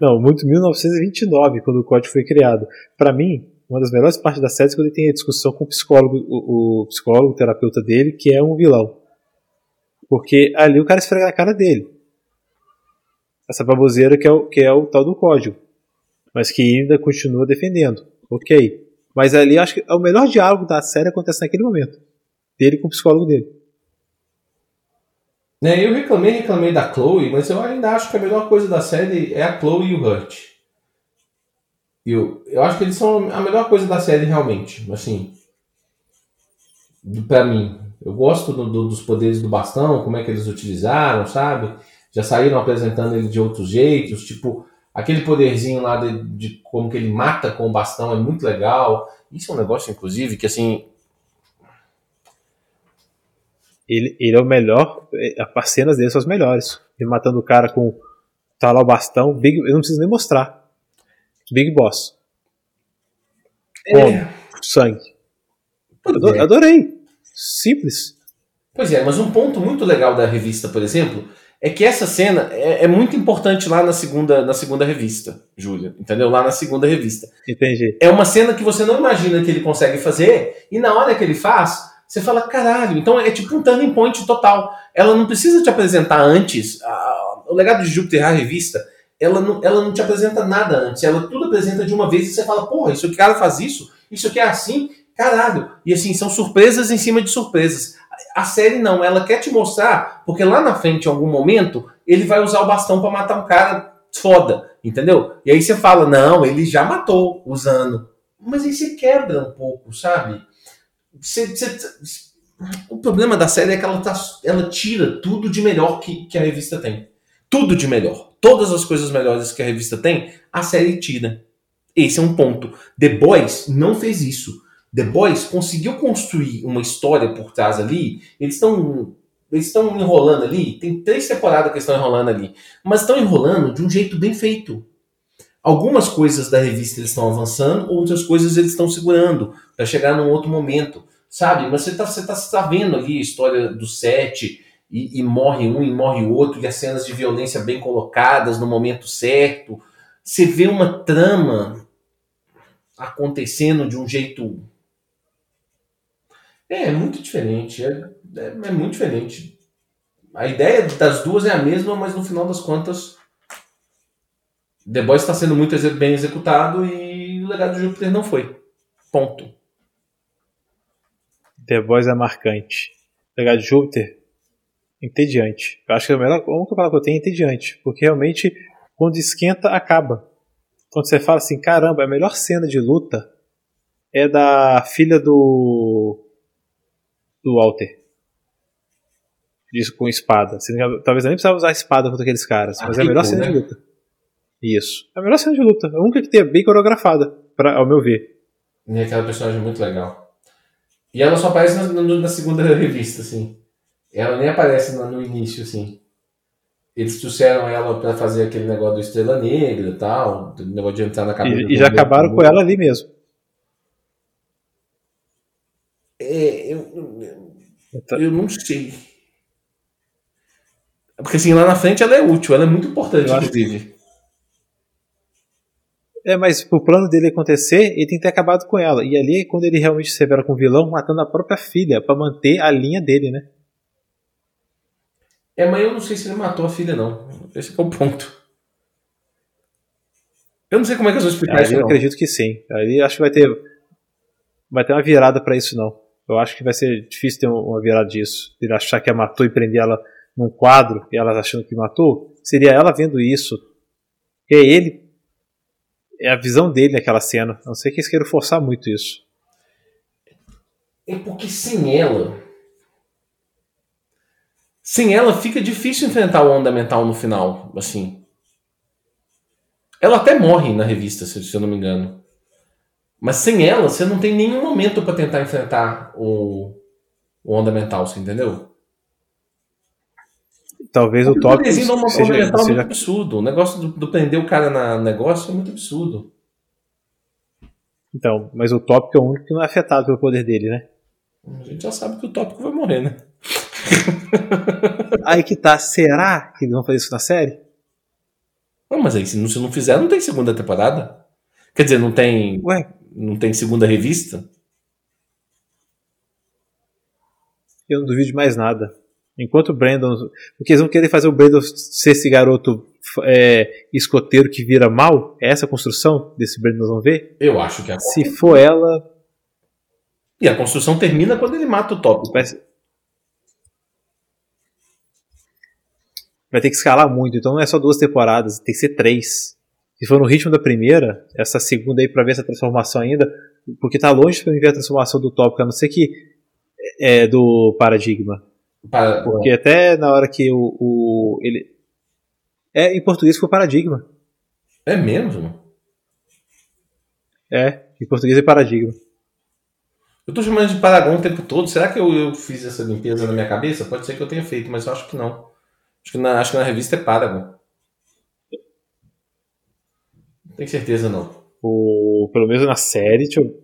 Não, muito 1929, quando o código foi criado. Para mim, uma das melhores partes da série é quando ele tem a discussão com o psicólogo, o, o psicólogo, o terapeuta dele, que é um vilão. Porque ali o cara esfrega na cara dele. Essa baboseira que é o, que é o tal do código. Mas que ainda continua defendendo. Ok. Mas ali acho que o melhor diálogo da série acontece naquele momento. Dele com o psicólogo dele. É, eu reclamei, reclamei da Chloe, mas eu ainda acho que a melhor coisa da série é a Chloe e o Hurt. Eu, eu acho que eles são a melhor coisa da série realmente, assim, para mim. Eu gosto do, do, dos poderes do bastão, como é que eles utilizaram, sabe? Já saíram apresentando ele de outros jeitos, tipo, aquele poderzinho lá de, de como que ele mata com o bastão é muito legal. Isso é um negócio, inclusive, que assim, ele, ele é o melhor, é, as cenas dele são as melhores. Ele matando o cara com tá lá o bastão, Big, eu não preciso nem mostrar. Big Boss. É. sangue. É. adorei. Simples. Pois é, mas um ponto muito legal da revista, por exemplo, é que essa cena é, é muito importante lá na segunda, na segunda revista, Júlia. Entendeu? Lá na segunda revista. Entendi. É uma cena que você não imagina que ele consegue fazer, e na hora que ele faz, você fala, caralho, então é tipo um turning point total. Ela não precisa te apresentar antes. A, o legado de Júpiter, a revista, ela não, ela não te apresenta nada antes. Ela tudo apresenta de uma vez e você fala, porra, isso aqui cara faz isso, isso aqui é assim, caralho. E assim, são surpresas em cima de surpresas. A série não, ela quer te mostrar, porque lá na frente, em algum momento, ele vai usar o bastão para matar um cara foda, entendeu? E aí você fala, não, ele já matou usando. Mas aí você quebra um pouco, sabe? Você, você, o problema da série é que ela, tá, ela tira tudo de melhor que, que a revista tem. Tudo de melhor. Todas as coisas melhores que a revista tem, a série tira. Esse é um ponto. The Boys não fez isso. The Boys conseguiu construir uma história por trás ali. Eles estão eles estão enrolando ali. Tem três temporadas que estão enrolando ali, mas estão enrolando de um jeito bem feito. Algumas coisas da revista eles estão avançando, outras coisas eles estão segurando para chegar num outro momento, sabe? Mas você está você tá, tá vendo ali a história do set e, e, morre um e morre outro, e as cenas de violência bem colocadas no momento certo. Você vê uma trama acontecendo de um jeito. É, é muito diferente. É, é, é muito diferente. A ideia das duas é a mesma, mas no final das contas The Boys está sendo muito bem executado e o legado de Júpiter não foi. Ponto. The Boys é marcante. O legado de Júpiter, entediante. Eu acho que a melhor única palavra que eu tenho é entediante. Porque realmente, quando esquenta, acaba. quando você fala assim, caramba, a melhor cena de luta é da filha do. Do Walter. Disso com espada. Talvez nem precisava usar espada contra aqueles caras, mas é a melhor cena né? de luta. Isso. É a melhor cena de luta. A única que tem é bem coreografada, pra, ao meu ver. E aquela personagem muito legal. E ela só aparece na, na segunda revista, assim. Ela nem aparece no, no início, assim. Eles trouxeram ela para fazer aquele negócio do Estrela Negra e tal, negócio de entrar na cabeça. E, e já acabaram com ela ali mesmo. É, eu, eu, eu não sei. Porque assim, lá na frente ela é útil, ela é muito importante, inclusive. É, mas pro plano dele acontecer, ele tem que ter acabado com ela. E ali, quando ele realmente se revela com o vilão, matando a própria filha, para manter a linha dele, né? É, mas eu não sei se ele matou a filha, não. Esse é o ponto. Eu não sei como é que eles vão explicar isso. Eu acredito que sim. Aí acho que vai ter. Vai ter uma virada para isso, não. Eu acho que vai ser difícil ter uma virada disso. Ele achar que a matou e prender ela num quadro e ela achando que matou. Seria ela vendo isso. É ele. É a visão dele naquela cena. A não sei que eles queiram forçar muito isso. É porque sem ela sem ela fica difícil enfrentar o onda mental no final, assim. Ela até morre na revista, se eu não me engano. Mas sem ela, você não tem nenhum momento para tentar enfrentar o, o onda mental, você entendeu? Talvez o, o tópico seja, onda mental seja... é muito absurdo. O negócio do, do prender o cara na negócio é muito absurdo. Então, mas o tópico é o único que não é afetado pelo poder dele, né? A gente já sabe que o tópico vai morrer, né? aí que tá, será que eles vão fazer isso na série? Não, mas aí se não, se não fizer, não tem segunda temporada. Quer dizer, não tem. Ué? Não tem segunda revista? Eu não duvido de mais nada. Enquanto o Brandon. Porque eles vão querer fazer o Brandon ser esse garoto é, escoteiro que vira mal? É essa a construção desse Brandon nós vamos ver? Eu acho que é. Se for ela. E a construção termina quando ele mata o Top. Parece... vai ter que escalar muito. Então não é só duas temporadas, tem que ser três. Se for no ritmo da primeira, essa segunda aí pra ver essa transformação ainda, porque tá longe pra mim ver a transformação do tópico, a não ser que é do paradigma. Para... Porque até na hora que o, o, ele é em português foi paradigma. É mesmo? É, em português é paradigma. Eu tô chamando de Paragon o tempo todo. Será que eu, eu fiz essa limpeza na minha cabeça? Pode ser que eu tenha feito, mas eu acho que não. Acho que na, acho que na revista é Paragon. Não tenho certeza não. O, pelo menos na série, deixa eu,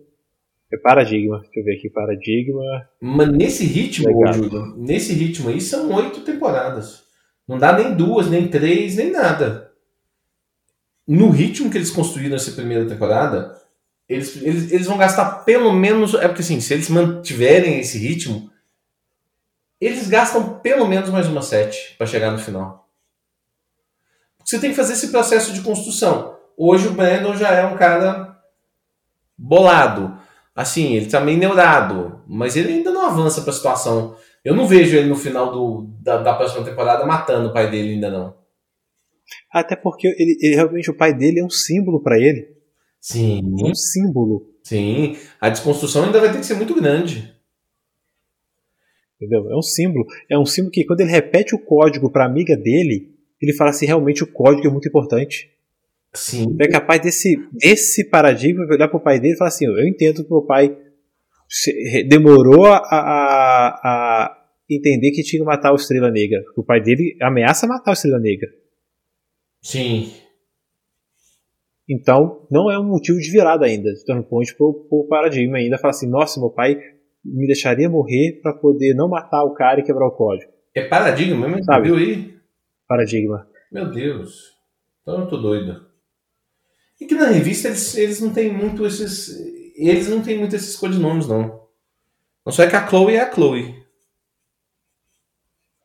é Paradigma. Deixa eu ver aqui, Paradigma. Mas nesse ritmo, Júlio, nesse ritmo aí são oito temporadas. Não dá nem duas, nem três, nem nada. No ritmo que eles construíram essa primeira temporada, eles, eles, eles vão gastar pelo menos. É porque assim, se eles mantiverem esse ritmo, eles gastam pelo menos mais uma sete para chegar no final. Você tem que fazer esse processo de construção. Hoje o Brandon já é um cara bolado. Assim, ele tá meio neurado, mas ele ainda não avança para a situação. Eu não vejo ele no final do, da, da, próxima temporada matando o pai dele ainda não. Até porque ele, ele realmente o pai dele é um símbolo para ele. Sim. É um símbolo. Sim. A desconstrução ainda vai ter que ser muito grande. Entendeu? É um símbolo. É um símbolo que quando ele repete o código para amiga dele, ele fala assim: realmente o código é muito importante. Sim. É capaz desse, desse paradigma olhar pro pai dele e falar assim: eu entendo que meu pai demorou a, a, a entender que tinha que matar o Estrela Negra. O pai dele ameaça matar o Estrela Negra. Sim. Então, não é um motivo de virada ainda. Turn point pro, pro paradigma ainda. Fala assim: nossa, meu pai me deixaria morrer para poder não matar o cara e quebrar o código. É paradigma mesmo? Sabe? Viu aí? Paradigma. Meu Deus. Então eu tô doido. E que na revista eles, eles não têm muito esses. Eles não têm muito esses codinomes, não. Não só é que a Chloe é a Chloe.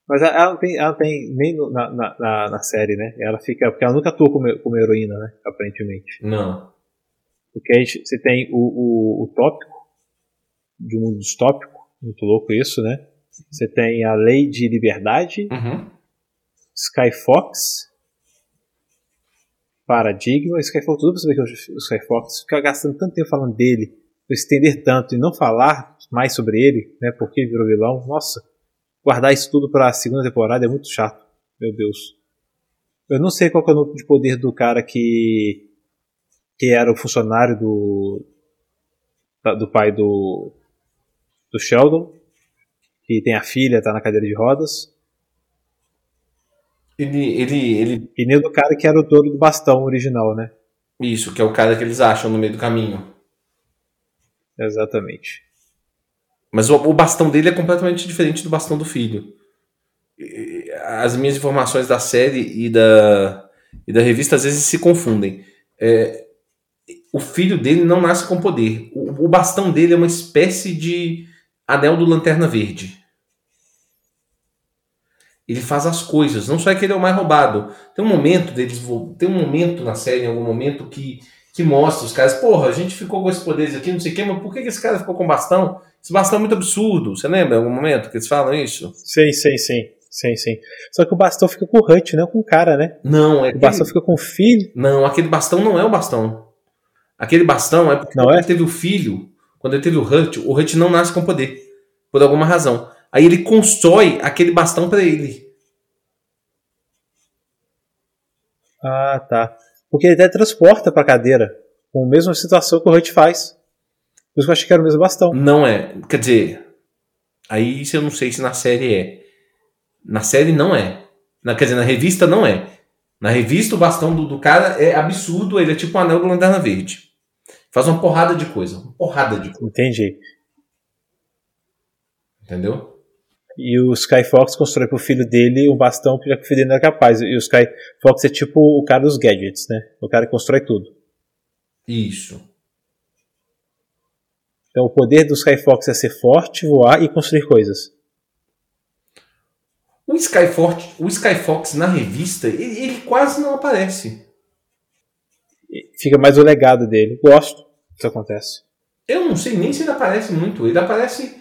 Mas ela não tem, ela tem nem na, na, na, série, né? Ela fica. Porque ela nunca atua como, como heroína, né? Aparentemente. Não. Porque a gente, você tem o, o, o tópico, de um mundo distópico, muito louco isso, né? Você tem a Lei de Liberdade, uhum. Sky Fox, paradigma. O Skyfox, tudo pra saber que é o Skyfox, ficar gastando tanto tempo falando dele, estender tanto e não falar mais sobre ele, né? Porque virou vilão. Nossa, guardar isso tudo pra segunda temporada é muito chato. Meu Deus. Eu não sei qual é o núcleo de poder do cara que que era o funcionário do do pai do do Sheldon, que tem a filha, tá na cadeira de rodas. Ele, ele, ele... E nem do cara que era o dono do bastão original, né? Isso, que é o cara que eles acham no meio do caminho. Exatamente. Mas o, o bastão dele é completamente diferente do bastão do filho. As minhas informações da série e da, e da revista às vezes se confundem. É, o filho dele não nasce com poder. O, o bastão dele é uma espécie de anel do Lanterna Verde. Ele faz as coisas, não só é que ele é o mais roubado. Tem um momento deles, tem um momento na série, em algum momento, que, que mostra os caras, porra, a gente ficou com esses poderes aqui, não sei o quê, mas por que, esse cara ficou com bastão? Esse bastão é muito absurdo. Você lembra em algum momento que eles falam isso? Sim, sim, sim. Sim, sim. Só que o bastão fica com o Hut, não com o cara, né? Não, é. O aquele... bastão fica com o filho. Não, aquele bastão não é o bastão. Aquele bastão é porque não é? teve o filho, quando ele teve o Hut, o Hut não nasce com poder. Por alguma razão. Aí ele constrói aquele bastão para ele. Ah, tá. Porque ele até transporta pra cadeira. Com a mesma situação que o Hut faz. Por isso que eu achei que era o mesmo bastão. Não é. Quer dizer. Aí eu não sei se na série é. Na série não é. Na, quer dizer, na revista não é. Na revista o bastão do, do cara é absurdo. Ele é tipo um anel do Lanterna Verde. Faz uma porrada de coisa. Uma porrada de coisa. Entendi. Entendeu? E o Sky Fox constrói pro filho dele um bastão que o filho dele não é capaz. E o Sky Fox é tipo o cara dos gadgets, né? O cara que constrói tudo. Isso. Então o poder do Sky Fox é ser forte, voar e construir coisas. O Sky, Fox, o Sky Fox na revista, ele, ele quase não aparece. Fica mais o legado dele. Gosto isso acontece. Eu não sei nem se ele aparece muito. Ele aparece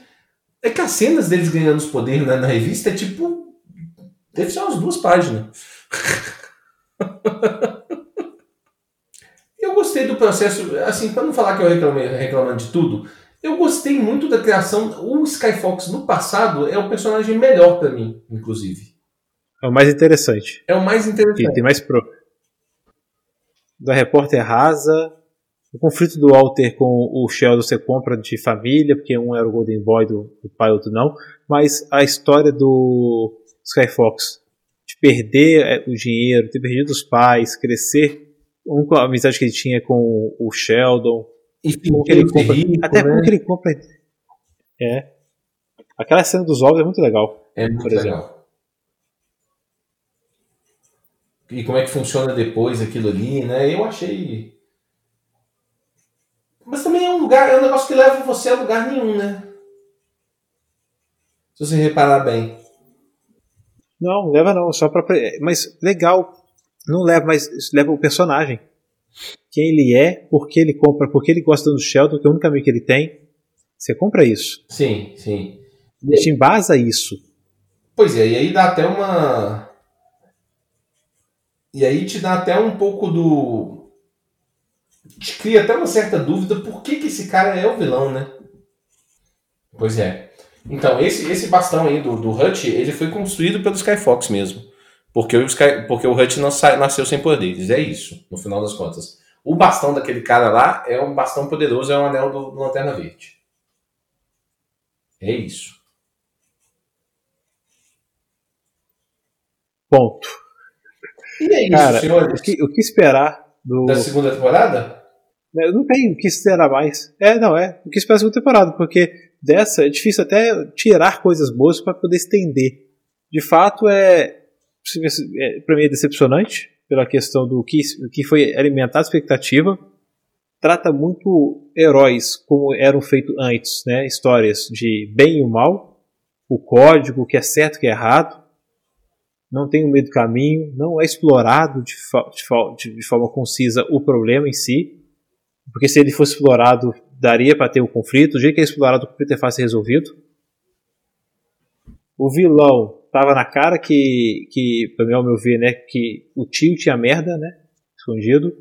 é que as cenas deles ganhando os poderes na, na revista é tipo. Deve ser umas duas páginas. [laughs] eu gostei do processo, assim, para não falar que eu reclamei reclamando de tudo, eu gostei muito da criação. O Skyfox no passado é o personagem melhor para mim, inclusive. É o mais interessante. É o mais interessante. tem mais pro. Da repórter rasa, o conflito do Walter com o Sheldon você compra de família, porque um era o Golden Boy do, do pai, outro não. Mas a história do Skyfox, de perder é, o dinheiro, ter perdido os pais, crescer, um, a amizade que ele tinha com o Sheldon, e como que ele compra, rico, até né? como que ele compra. É. Aquela cena dos ovos é muito legal. É muito legal. E como é que funciona depois aquilo ali, né? Eu achei mas também é um lugar, é um negócio que leva você a lugar nenhum, né? Se você reparar bem. Não, leva não, só pra. Mas legal. Não leva, mas leva o personagem. Quem ele é, por que ele compra, por que ele gosta do Sheldon, que é o único amigo que ele tem. Você compra isso. Sim, sim. A gente embasa isso. Pois é, e aí dá até uma. E aí te dá até um pouco do cria até uma certa dúvida por que, que esse cara é o vilão, né? Pois é. Então, esse, esse bastão aí do, do Hutch, ele foi construído pelo Skyfox mesmo. Porque o, Sky, porque o Hutch nasceu sem poderes. É isso, no final das contas. O bastão daquele cara lá é um bastão poderoso, é um anel do, do Lanterna Verde. É isso. Ponto. E é isso, Cara, senhores. O que, o que esperar do... Da segunda temporada? Eu não tenho o que esperar mais. É, não, é. O que esperar da segunda temporada, porque dessa é difícil até tirar coisas boas para poder estender. De fato, é, é para mim é decepcionante pela questão do que, que foi alimentar a expectativa. Trata muito heróis como eram feitos antes, né? Histórias de bem e o mal, o código, o que é certo, o que é errado. Não tem o meio do caminho, não é explorado de, de, de forma concisa o problema em si porque se ele fosse explorado, daria para ter o um conflito. Do jeito que é explorado, o conflito é fácil resolvido. O vilão tava na cara que, que pelo meu ver, né, que o tio tinha merda, né? escondido.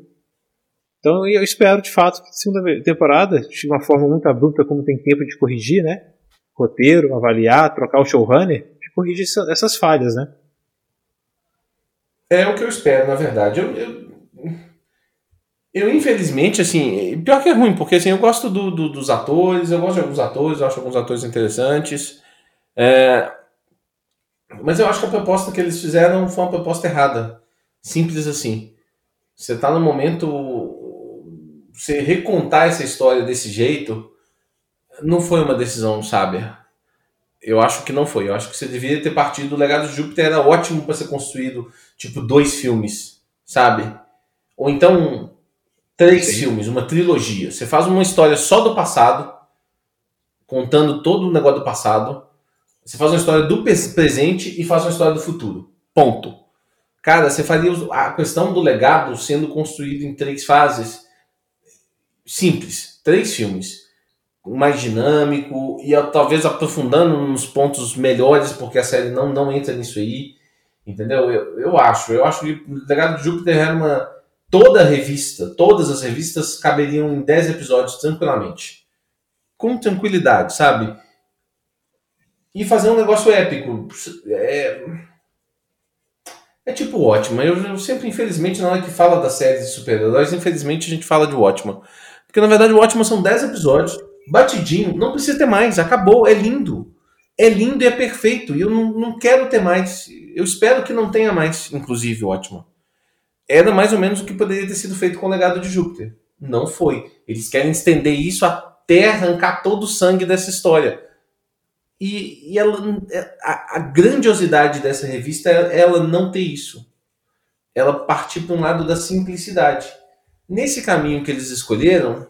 Então eu espero de fato que segunda temporada, de uma forma muito abrupta, como tem tempo de corrigir, né? Roteiro, avaliar, trocar o showrunner, de corrigir essas falhas, né? É o que eu espero, na verdade. Eu, eu, eu infelizmente, assim, pior que é ruim, porque assim, eu gosto do, do, dos atores, eu gosto de alguns atores, eu acho alguns atores interessantes. É, mas eu acho que a proposta que eles fizeram foi uma proposta errada. Simples assim. Você está no momento. Você recontar essa história desse jeito não foi uma decisão sábia. Eu acho que não foi. Eu acho que você deveria ter partido. O legado de Júpiter era ótimo para ser construído, tipo, dois filmes, sabe? Ou então, três Sim. filmes, uma trilogia. Você faz uma história só do passado, contando todo o negócio do passado. Você faz uma história do presente e faz uma história do futuro. Ponto. Cara, você faria a questão do legado sendo construído em três fases. Simples. Três filmes mais dinâmico e talvez aprofundando nos pontos melhores, porque a série não, não entra nisso aí. Entendeu? Eu, eu acho. Eu acho que o Legado de Júpiter era uma. Toda a revista, todas as revistas caberiam em 10 episódios tranquilamente. Com tranquilidade, sabe? E fazer um negócio épico. É, é tipo ótimo. Eu, eu sempre, infelizmente, na hora que fala das séries de super-heróis, infelizmente a gente fala de ótimo. Porque na verdade o ótimo são 10 episódios batidinho, não precisa ter mais, acabou, é lindo. É lindo e é perfeito. E eu não, não quero ter mais. Eu espero que não tenha mais, inclusive, ótimo. Era mais ou menos o que poderia ter sido feito com o legado de Júpiter. Não foi. Eles querem estender isso até arrancar todo o sangue dessa história. E, e ela, a, a, grandiosidade dessa revista é ela não ter isso. Ela partir para um lado da simplicidade. Nesse caminho que eles escolheram,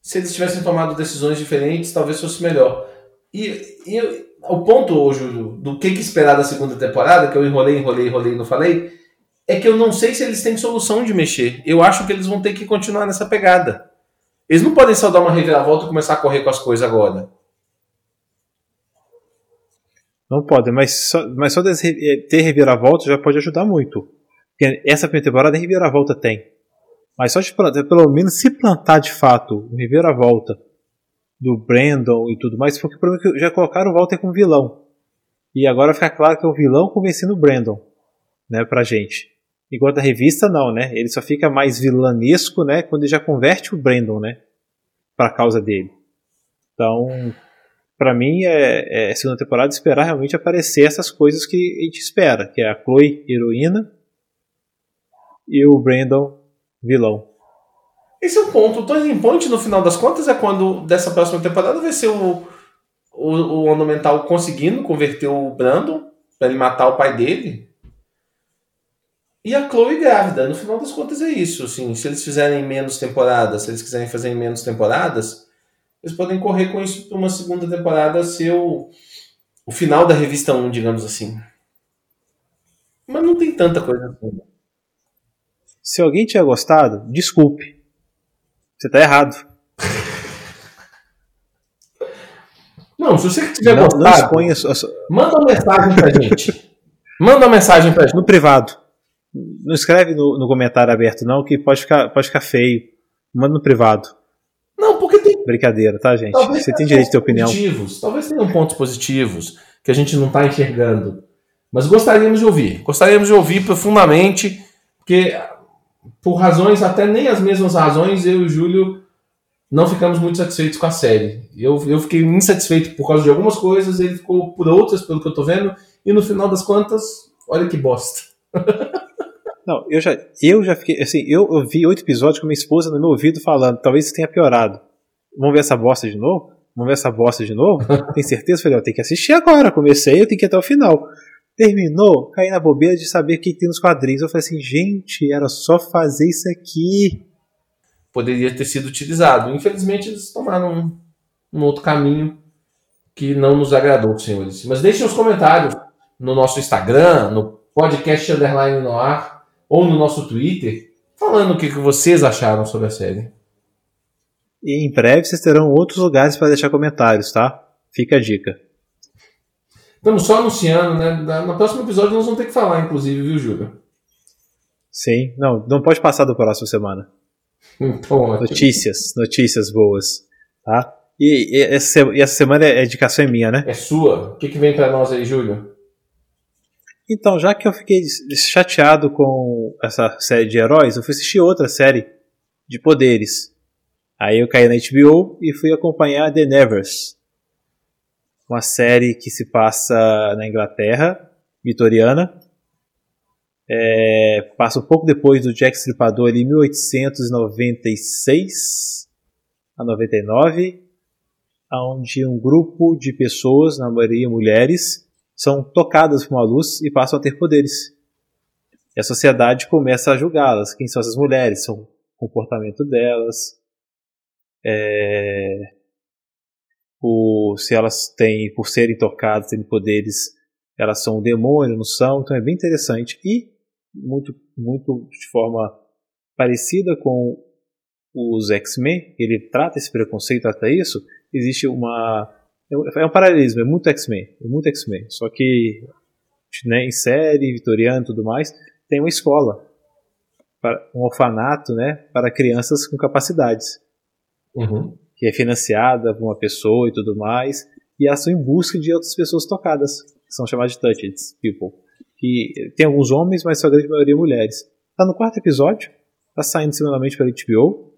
se eles tivessem tomado decisões diferentes, talvez fosse melhor. E, e o ponto, Júlio, do que, que esperar da segunda temporada, que eu enrolei, enrolei, enrolei e não falei, é que eu não sei se eles têm solução de mexer. Eu acho que eles vão ter que continuar nessa pegada. Eles não podem só dar uma reviravolta e começar a correr com as coisas agora. Não pode, mas só, mas só ter reviravolta já pode ajudar muito. Porque essa primeira temporada reviravolta tem. Mas só de plantar, pelo menos se plantar de fato o Rivera-Volta do Brandon e tudo mais, porque é já colocaram o Walter como vilão. E agora fica claro que é o vilão convencendo o Brandon, né, pra gente. Enquanto a revista não, né? Ele só fica mais vilanesco, né, quando ele já converte o Brandon, né, pra causa dele. Então, para mim é, é segunda temporada esperar realmente aparecer essas coisas que a gente espera, que é a Chloe heroína e o Brandon vilão. Esse é o ponto. O turning point, no final das contas, é quando dessa próxima temporada vai ser o, o, o Ornamental conseguindo converter o Brandon para ele matar o pai dele. E a Chloe grávida. No final das contas é isso. Assim, se eles fizerem menos temporadas, se eles quiserem fazer menos temporadas, eles podem correr com isso para uma segunda temporada ser o, o final da revista 1, digamos assim. Mas não tem tanta coisa assim. Se alguém tiver gostado, desculpe. Você tá errado. [laughs] Não, se você tiver não, gostado, não exponha a sua... manda uma mensagem pra gente. manda uma mensagem pra gente. No privado. Não escreve no, no comentário aberto, não, que pode ficar, pode ficar feio. Manda no privado. Não, porque tem. Brincadeira, tá, gente? Talvez você tem direito de ter opinião. Positivos. Talvez tenham pontos positivos que a gente não está enxergando. Mas gostaríamos de ouvir. Gostaríamos de ouvir profundamente, porque por razões, até nem as mesmas razões, eu e o Júlio não ficamos muito satisfeitos com a série. Eu, eu fiquei insatisfeito por causa de algumas coisas, ele ficou por outras, pelo que eu tô vendo, e no final das contas, olha que bosta. [laughs] Não, eu já, eu já fiquei, assim, eu, eu vi oito episódios com minha esposa no meu ouvido falando, talvez isso tenha piorado. Vamos ver essa bosta de novo? Vamos ver essa bosta de novo? [laughs] Tem certeza? Eu falei, eu tenho que assistir agora, comecei, eu tenho que ir até o final terminou, caí na bobeira de saber o que tem nos quadrinhos. Eu falei assim, gente, era só fazer isso aqui. Poderia ter sido utilizado. Infelizmente, eles tomaram um, um outro caminho que não nos agradou, senhores. Mas deixem os comentários no nosso Instagram, no podcast Underline no ar, ou no nosso Twitter, falando o que vocês acharam sobre a série. E em breve vocês terão outros lugares para deixar comentários, tá? Fica a dica. Estamos só anunciando, né? No próximo episódio nós vamos ter que falar, inclusive, viu, Júlio? Sim, não, não pode passar do próximo semana. [laughs] Então, Notícias, notícias boas, tá? E, e essa, e essa semana é, a indicação é minha, né? é sua. O que, que vem pra nós aí, Júlio? Então, já que eu fiquei chateado com essa série de heróis, eu fui assistir outra série de poderes. Aí eu caí na HBO e fui acompanhar The Nevers. Uma série que se passa na Inglaterra, vitoriana. É, passa um pouco depois do Jack Stripador ali, 1896 a 99, onde um grupo de pessoas, na maioria mulheres, são tocadas por uma luz e passam a ter poderes. E a sociedade começa a julgá-las. Quem são essas mulheres? São o comportamento delas, é, o, se elas têm, por serem tocadas, têm poderes, elas são um demônio, não são. Então é bem interessante. E muito, muito de forma parecida com os X-Men, ele trata esse preconceito, trata isso. Existe uma. É um paralelismo, é muito X-Men, é muito X-Men. Só que né, em série, vitoriano e tudo mais, tem uma escola, um orfanato né, para crianças com capacidades. Uhum. que é financiada por uma pessoa e tudo mais, e elas estão em busca de outras pessoas tocadas, que são chamadas de touched people. Que tem alguns homens, mas sua grande maioria mulheres. Tá no quarto episódio, tá saindo semanalmente pela HBO.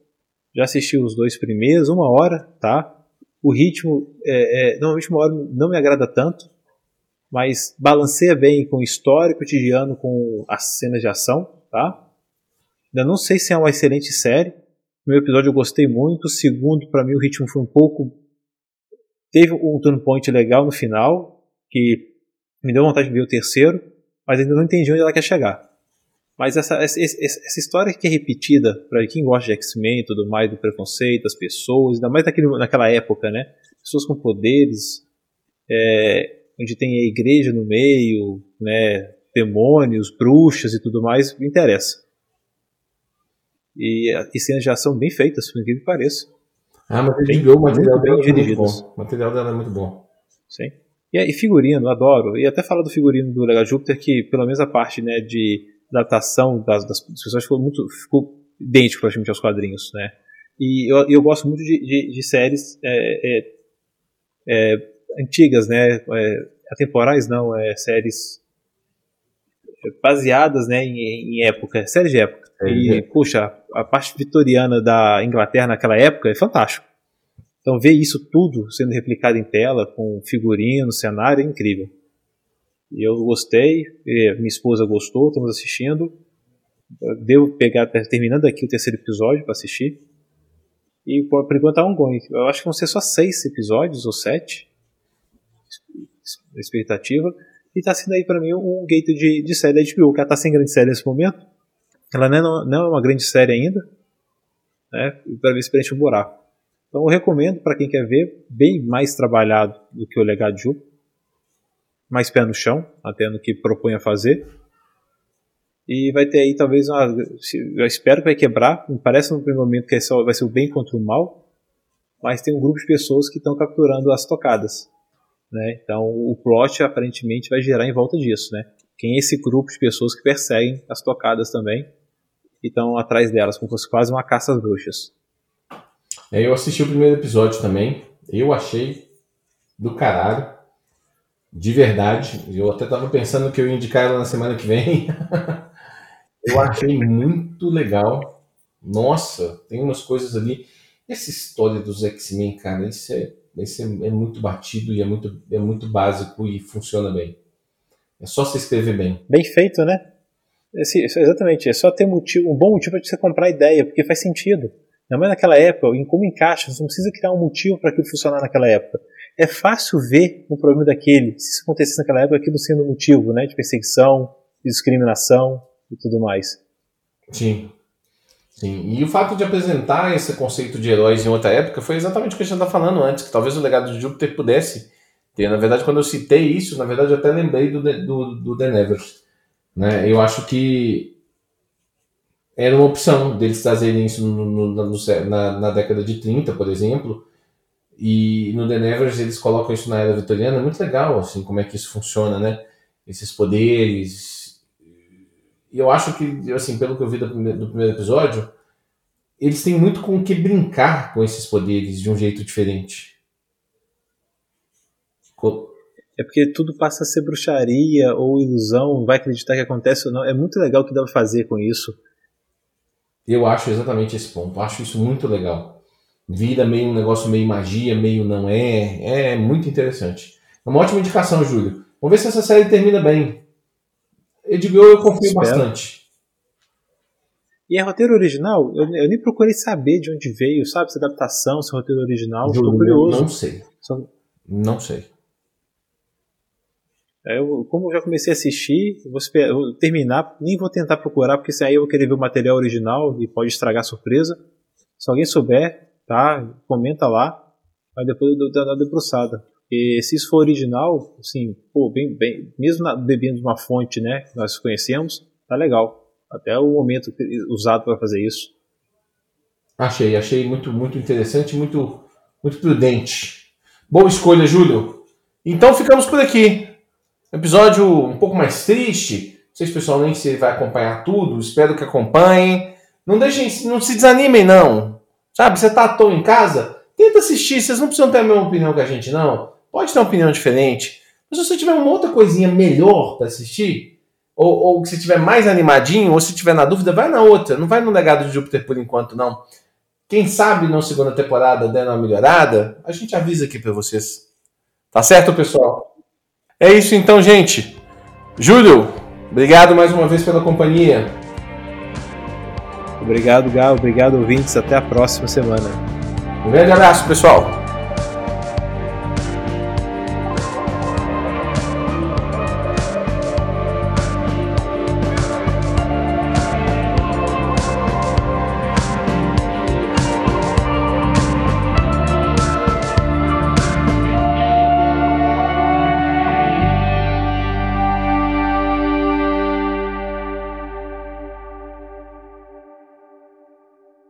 Já assisti os dois primeiros, uma hora, tá? O ritmo, é, é, normalmente uma hora não me agrada tanto, mas balanceia bem com história cotidiano, com as cenas de ação, tá? Ainda não sei se é uma excelente série, primeiro episódio eu gostei muito, o segundo, para mim, o ritmo foi um pouco. Teve um turn point legal no final, que me deu vontade de ver o terceiro, mas ainda não entendi onde ela quer chegar. Mas essa, essa, essa história que é repetida, para quem gosta de X-Men e tudo mais, do preconceito das pessoas, ainda mais naquele, naquela época, né? Pessoas com poderes, é, onde tem a igreja no meio, né? demônios, bruxas e tudo mais, me interessa. E, e cenas de ação bem feitas, por incrível que pareça. Ah, mas ele viu o material bem dela é muito bom. O material dela é muito bom. Sim. E, e figurino, adoro. E até falar do figurino do Legal Júpiter, que pelo menos a parte né, de adaptação das, das pessoas ficou muito ficou idêntico praticamente aos quadrinhos, né? E eu, eu gosto muito de, de, de séries é, é, é, antigas, né? É, atemporais não, é séries baseadas né, em, em época, séries de época. E, puxa, a parte vitoriana da Inglaterra naquela época é fantástico. Então ver isso tudo sendo replicado em tela, com figurino, cenário, é incrível. Eu gostei, minha esposa gostou, estamos assistindo. Devo pegar, terminando aqui o terceiro episódio para assistir. E por enquanto tá ongoing. Eu acho que vão ser só seis episódios ou sete. Expectativa. E tá sendo aí para mim um gate de, de série da HBO, que ela tá sem grande série nesse momento. Ela não é, não é uma grande série ainda, né? Para ver se preenche um buraco. Então eu recomendo para quem quer ver, bem mais trabalhado do que o Legado de Júpiter, mais pé no chão, até no que propõe a fazer. E vai ter aí talvez uma. Eu espero que vai quebrar. Me parece no primeiro momento que é só, vai ser o bem contra o mal. Mas tem um grupo de pessoas que estão capturando as tocadas. Né? Então o plot aparentemente vai gerar em volta disso. Né? Quem é esse grupo de pessoas que perseguem as tocadas também e estão atrás delas, como se fosse quase uma caça às bruxas. É, eu assisti o primeiro episódio também. Eu achei do caralho. De verdade. Eu até tava pensando que eu ia indicar ela na semana que vem. [laughs] eu achei muito legal. Nossa, tem umas coisas ali. Essa história dos X-Men, cara, isso, é, isso é, é muito batido e é muito, é muito básico e funciona bem. É só se escrever bem. Bem feito, né? Esse, exatamente, é só ter motivo, um bom motivo para você comprar a ideia, porque faz sentido. É naquela época, em como encaixa, você não precisa criar um motivo para aquilo funcionar naquela época. É fácil ver um problema daquele, se isso acontecesse naquela época, aquilo sendo motivo né, de perseguição, de discriminação e tudo mais. Sim. Sim. E o fato de apresentar esse conceito de heróis em outra época foi exatamente o que a gente estava falando antes, que talvez o legado de Júpiter pudesse ter. Na verdade, quando eu citei isso, na verdade eu até lembrei do, do, do The Nevers. Né? Eu acho que era uma opção deles trazerem isso no, no, no, na, na, década de 30, por exemplo. E no The Nevers eles colocam isso na era vitoriana. É muito legal, assim, como é que isso funciona, né? Esses poderes. eu acho que, assim, pelo que eu vi do primeiro, do primeiro episódio, eles têm muito com o que brincar com esses poderes de um jeito diferente. É porque tudo passa a ser bruxaria ou ilusão, vai acreditar que acontece ou não. É muito legal o que dá pra fazer com isso. Eu acho exatamente esse ponto. Eu acho isso muito legal. Vira meio um negócio meio magia, meio não é. É muito interessante. É uma ótima indicação, Júlio. Vamos ver se essa série termina bem. HBO eu confio Espero. bastante. E é roteiro original? Eu, eu, nem procurei saber de onde veio, sabe? Se é adaptação, se é roteiro original. Júlio, Estou curioso. Não sei. Só... Não sei. Eu, como eu já comecei a assistir, vou, esperar, vou, terminar, nem vou tentar procurar, porque se aí eu vou querer ver o material original e pode estragar a surpresa. Se alguém souber, tá? Comenta lá. Aí depois eu dou uma debruçada. E se isso for original, assim, pô, bem, bem, mesmo na, bebendo uma fonte, né, que nós conhecemos, tá legal. Até o momento usado para fazer isso. Achei, achei muito, muito interessante, muito, muito prudente. Boa escolha, Júlio. Então ficamos por aqui. Episódio um pouco mais triste. Não sei se pessoalmente se vai acompanhar tudo. Espero que acompanhem. Não deixem, não se desanimem, não. Sabe, você tá à toa em casa? Tenta assistir. Vocês não precisam ter a mesma opinião que a gente, não. Pode ter uma opinião diferente. Mas se você tiver uma outra coisinha melhor para assistir, ou, ou se tiver mais animadinho, ou se tiver na dúvida, vai na outra. Não vai no Legado de Júpiter por enquanto, não. Quem sabe na segunda temporada dando uma melhorada, a gente avisa aqui para vocês. Tá certo, pessoal? É isso então, gente. Júlio, obrigado mais uma vez pela companhia. Obrigado, Gal. Obrigado, ouvintes. Até a próxima semana. Um grande abraço, pessoal.